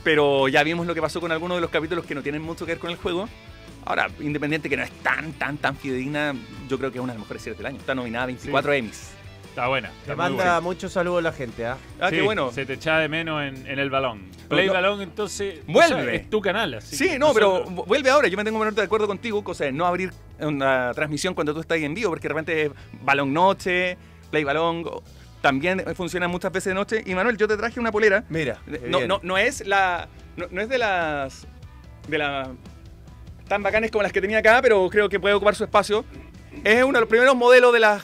Speaker 12: pero ya vimos lo que pasó con algunos de los capítulos que no tienen mucho que ver con el juego. Ahora, independiente que no es tan, tan, tan fidedigna, yo creo que es una de las mejores series del año. Está nominada a 24 Emmys.
Speaker 1: Está buena.
Speaker 6: Te manda
Speaker 1: buena.
Speaker 6: muchos saludos la gente, ¿ah?
Speaker 12: Ah,
Speaker 1: Sí,
Speaker 12: qué bueno.
Speaker 1: Se te echaba de menos en, en el balón. Play
Speaker 12: no.
Speaker 1: balón, entonces.
Speaker 12: Vuelve.
Speaker 1: o sea, es tu canal, así
Speaker 12: Sí,
Speaker 1: que
Speaker 12: no, pero
Speaker 1: nosotros-
Speaker 12: vuelve ahora. Yo me tengo que de acuerdo contigo, cosa de no abrir una transmisión cuando tú estás ahí en vivo, porque de repente es balón noche, play balón. También funciona muchas veces de noche. Y Manuel, yo te traje una polera.
Speaker 6: Mira,
Speaker 12: No, no, no es la. No, no es de las. De las. tan bacanes como las que tenía acá, pero creo que puede ocupar su espacio. Es uno de los primeros modelos de las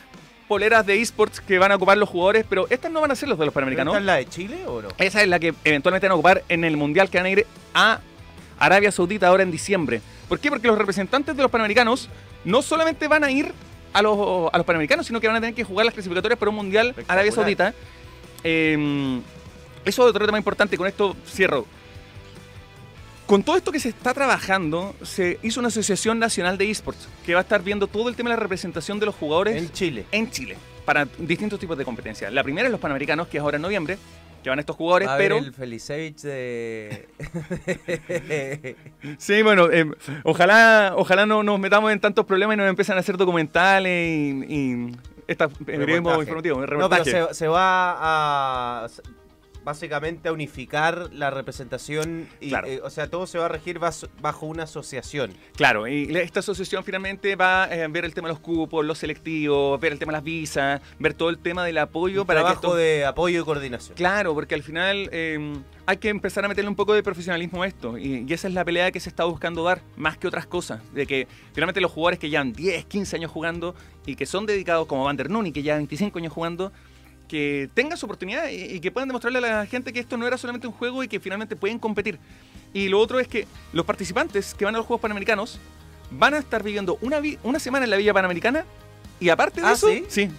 Speaker 12: poleras de esports que van a ocupar los jugadores, pero estas no van a ser los de los panamericanos.
Speaker 6: ¿Esta es la de Chile o no?
Speaker 12: Esa es la que eventualmente van a ocupar en el mundial que van a ir a Arabia Saudita ahora en diciembre. ¿Por qué? Porque los representantes de los Panamericanos no solamente van a ir a los, a los Panamericanos, sino que van a tener que jugar las clasificatorias para un Mundial Arabia Saudita. Eh, eso es otro tema importante, con esto cierro. Con todo esto que se está trabajando, se hizo una asociación nacional de esports que va a estar viendo todo el tema de la representación de los jugadores
Speaker 6: En Chile.
Speaker 12: en Chile para distintos tipos de competencias. La primera es los Panamericanos, que es ahora en noviembre, que van estos jugadores,
Speaker 6: a
Speaker 12: pero...
Speaker 6: el Felicevich de...
Speaker 12: Sí, bueno, eh, ojalá, ojalá no nos metamos en tantos problemas y nos empiezan a hacer documentales y, y esta periodismo
Speaker 6: Reportaje.
Speaker 12: informativo,
Speaker 6: No, pero se, se va a básicamente a unificar la representación y,
Speaker 12: Claro.
Speaker 6: eh, o sea, todo se va a regir bajo una asociación.
Speaker 12: Claro, y esta asociación finalmente va a ver el tema de los cupos, los selectivos, ver el tema de las visas, ver todo el tema del apoyo
Speaker 6: Un
Speaker 12: para que esto...
Speaker 6: de apoyo y coordinación.
Speaker 12: Claro, porque al final eh, hay que empezar a meterle un poco de profesionalismo a esto. Y, y esa es la pelea que se está buscando dar, más que otras cosas. De que finalmente los jugadores que llevan 10, 15 años jugando y que son dedicados como Van der Nuni, que lleva 25 años jugando, que tengan su oportunidad y, y que puedan demostrarle a la gente que esto no era solamente un juego y que finalmente pueden competir. Y lo otro es que los participantes que van a los Juegos Panamericanos van a estar viviendo una, vi- una semana en la Villa Panamericana y aparte de
Speaker 6: ¿Ah,
Speaker 12: eso...
Speaker 6: sí?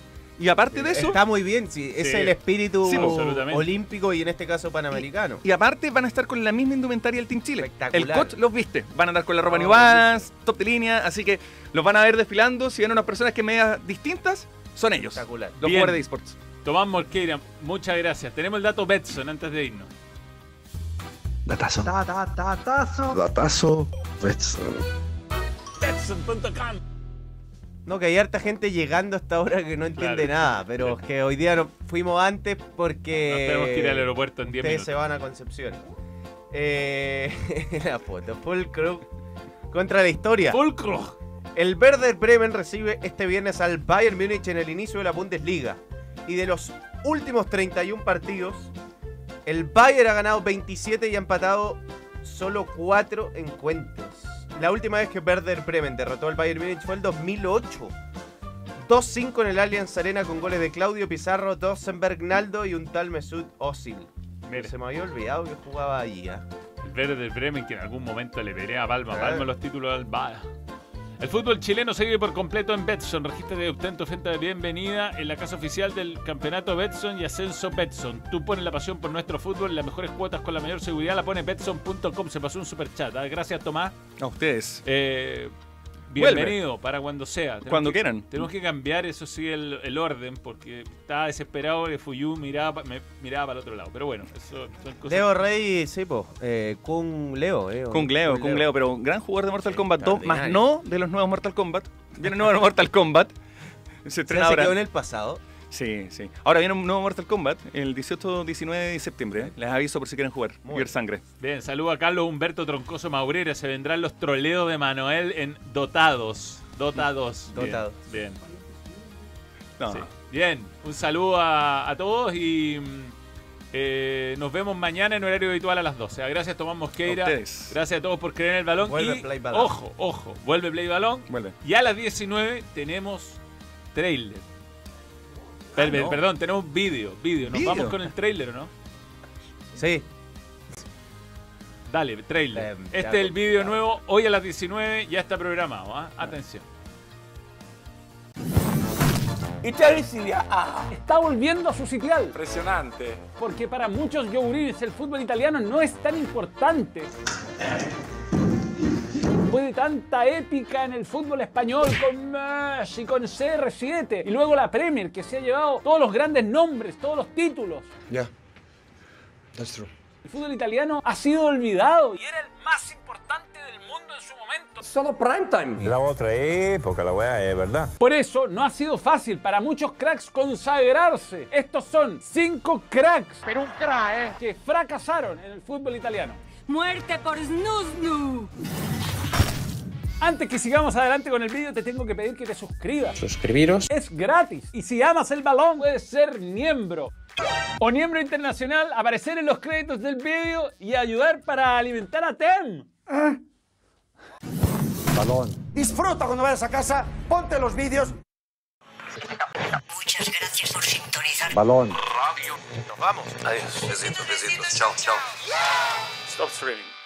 Speaker 12: Y aparte de eso...
Speaker 6: Está muy bien, sí, es
Speaker 12: Sí.
Speaker 6: el espíritu
Speaker 12: Sí, pues,
Speaker 6: olímpico y en este caso panamericano.
Speaker 12: Y aparte van a estar con la misma indumentaria del Team Chile. El
Speaker 6: Espectacular.
Speaker 12: coach los viste. Van a andar con la ropa
Speaker 6: Oh,
Speaker 12: New Balance, top de línea. Así que los van a ver desfilando. Si ven unas personas que medias distintas, son ellos.
Speaker 6: Espectacular.
Speaker 12: Los
Speaker 1: Bien.
Speaker 12: jugadores de esports.
Speaker 1: Tomás Morqueira, muchas gracias. Tenemos el dato Betson antes de irnos.
Speaker 7: Datazo. Ta, ta, datazo.
Speaker 2: Datazo, Betson.
Speaker 1: Betson.com.
Speaker 6: No, que hay harta gente llegando hasta ahora que no entiende
Speaker 1: Claro.
Speaker 6: nada, pero es que hoy día no, fuimos antes porque...
Speaker 1: Nos tenemos que ir al aeropuerto en 10
Speaker 6: Ustedes
Speaker 1: minutos.
Speaker 6: se van a Concepción. Eh, la foto, Fulcrum contra la historia.
Speaker 1: Fulcrum.
Speaker 6: El Werder Bremen recibe este viernes al Bayern Múnich en el inicio de la Bundesliga. Y de los últimos 31 partidos, el Bayern ha ganado 27 y ha empatado solo 4 encuentros. La última vez que Werder Bremen derrotó al Bayern Múnich fue el 2008. 2-5 en el Allianz Arena con goles de Claudio Pizarro, Dosenberg Naldo y un tal Mesut Özil.
Speaker 1: Mira.
Speaker 6: Se me había olvidado que jugaba allí. ¿ah?
Speaker 1: El verde del Bremen que en algún momento le veré a Palma. Palma los títulos al Ba- El fútbol chileno se vive por completo en Betson. Regístrate de obtén tu oferta de bienvenida en la casa oficial del campeonato Betson y Ascenso Betson. Tú pones la pasión por nuestro fútbol, las mejores cuotas con la mayor seguridad la pone Betson.com. Se pasó un super chat. ¿ah? Gracias, Tomás.
Speaker 12: A ustedes.
Speaker 1: Eh,
Speaker 12: Vuelve.
Speaker 1: bienvenido para cuando sea. Tenemos
Speaker 12: Cuando
Speaker 1: que-
Speaker 12: quieran.
Speaker 1: Tenemos que cambiar, eso sí, el, el orden porque estaba desesperado que Fuyu miraba, pa- me miraba para el otro lado. Pero bueno, eso son cosas.
Speaker 6: Leo Rey, sí, po. Eh, Kung Leo, eh.
Speaker 12: Kung Leo, Kung Leo, pero gran jugador de Mortal Kombat 2, más no de los nuevos Mortal Kombat. Viene nuevo Mortal Kombat. Se
Speaker 6: Se
Speaker 12: estrena ahora.
Speaker 6: quedó en el pasado.
Speaker 12: Sí, sí. Ahora viene un nuevo Mortal Kombat el 18-19 de septiembre. ¿eh? Les aviso por si quieren jugar.
Speaker 6: Muy
Speaker 12: Ver sangre.
Speaker 1: Bien, saludo a Carlos Humberto Troncoso Maurera. Se vendrán los troleos de Manuel en Dotados. Dotados. Bien,
Speaker 6: Dotados.
Speaker 1: Bien.
Speaker 12: No.
Speaker 1: sí. Bien, un saludo a, a todos y mm, eh, nos vemos mañana en horario habitual a las 12. Gracias Tomás Mosqueira.
Speaker 12: A.
Speaker 1: Gracias a todos por creer en el balón.
Speaker 6: Vuelve
Speaker 1: y,
Speaker 6: Play Balón.
Speaker 1: Ojo, ojo, vuelve Play Balón.
Speaker 12: Vuelve.
Speaker 1: Y a las 19 tenemos trailer. Per-
Speaker 6: no.
Speaker 1: Perdón, tenemos vídeo, vídeo. ¿Nos vamos con el trailer o no?
Speaker 6: Sí.
Speaker 1: Dale, trailer.
Speaker 6: Em,
Speaker 1: este es el vídeo nuevo. Hoy a las 19 ya está programado. ¿ah? Atención.
Speaker 10: Está volviendo a su sitial.
Speaker 5: Impresionante.
Speaker 10: Porque para muchos yogurines el fútbol italiano no es tan importante. Después de tanta épica en el fútbol español con Messi, con CR7 y luego la Premier que se ha llevado todos los grandes nombres, todos los títulos.
Speaker 11: Yeah, that's true.
Speaker 10: El fútbol italiano ha sido olvidado y era el más importante del mundo en su momento.
Speaker 3: Solo prime time.
Speaker 4: La otra época, la weá, es verdad.
Speaker 10: Por eso no ha sido fácil para muchos cracks consagrarse. Estos son cinco cracks. Pero un crack, ¿eh? Que fracasaron en el fútbol italiano.
Speaker 13: Muerte por Snusnu.
Speaker 10: Antes que sigamos adelante con el vídeo, te tengo que pedir que te suscribas.
Speaker 5: Suscribiros.
Speaker 10: Es gratis. Y si amas el balón, puedes ser miembro. O miembro internacional, aparecer en los créditos del vídeo y ayudar para alimentar a TEM.
Speaker 2: Balón.
Speaker 3: Disfruta cuando vayas a casa, ponte los vídeos.
Speaker 13: Muchas gracias por sintonizar.
Speaker 2: Balón.
Speaker 6: Nos vamos.
Speaker 5: Adiós. Besitos, besitos. Chao, chao.
Speaker 1: Stop streaming.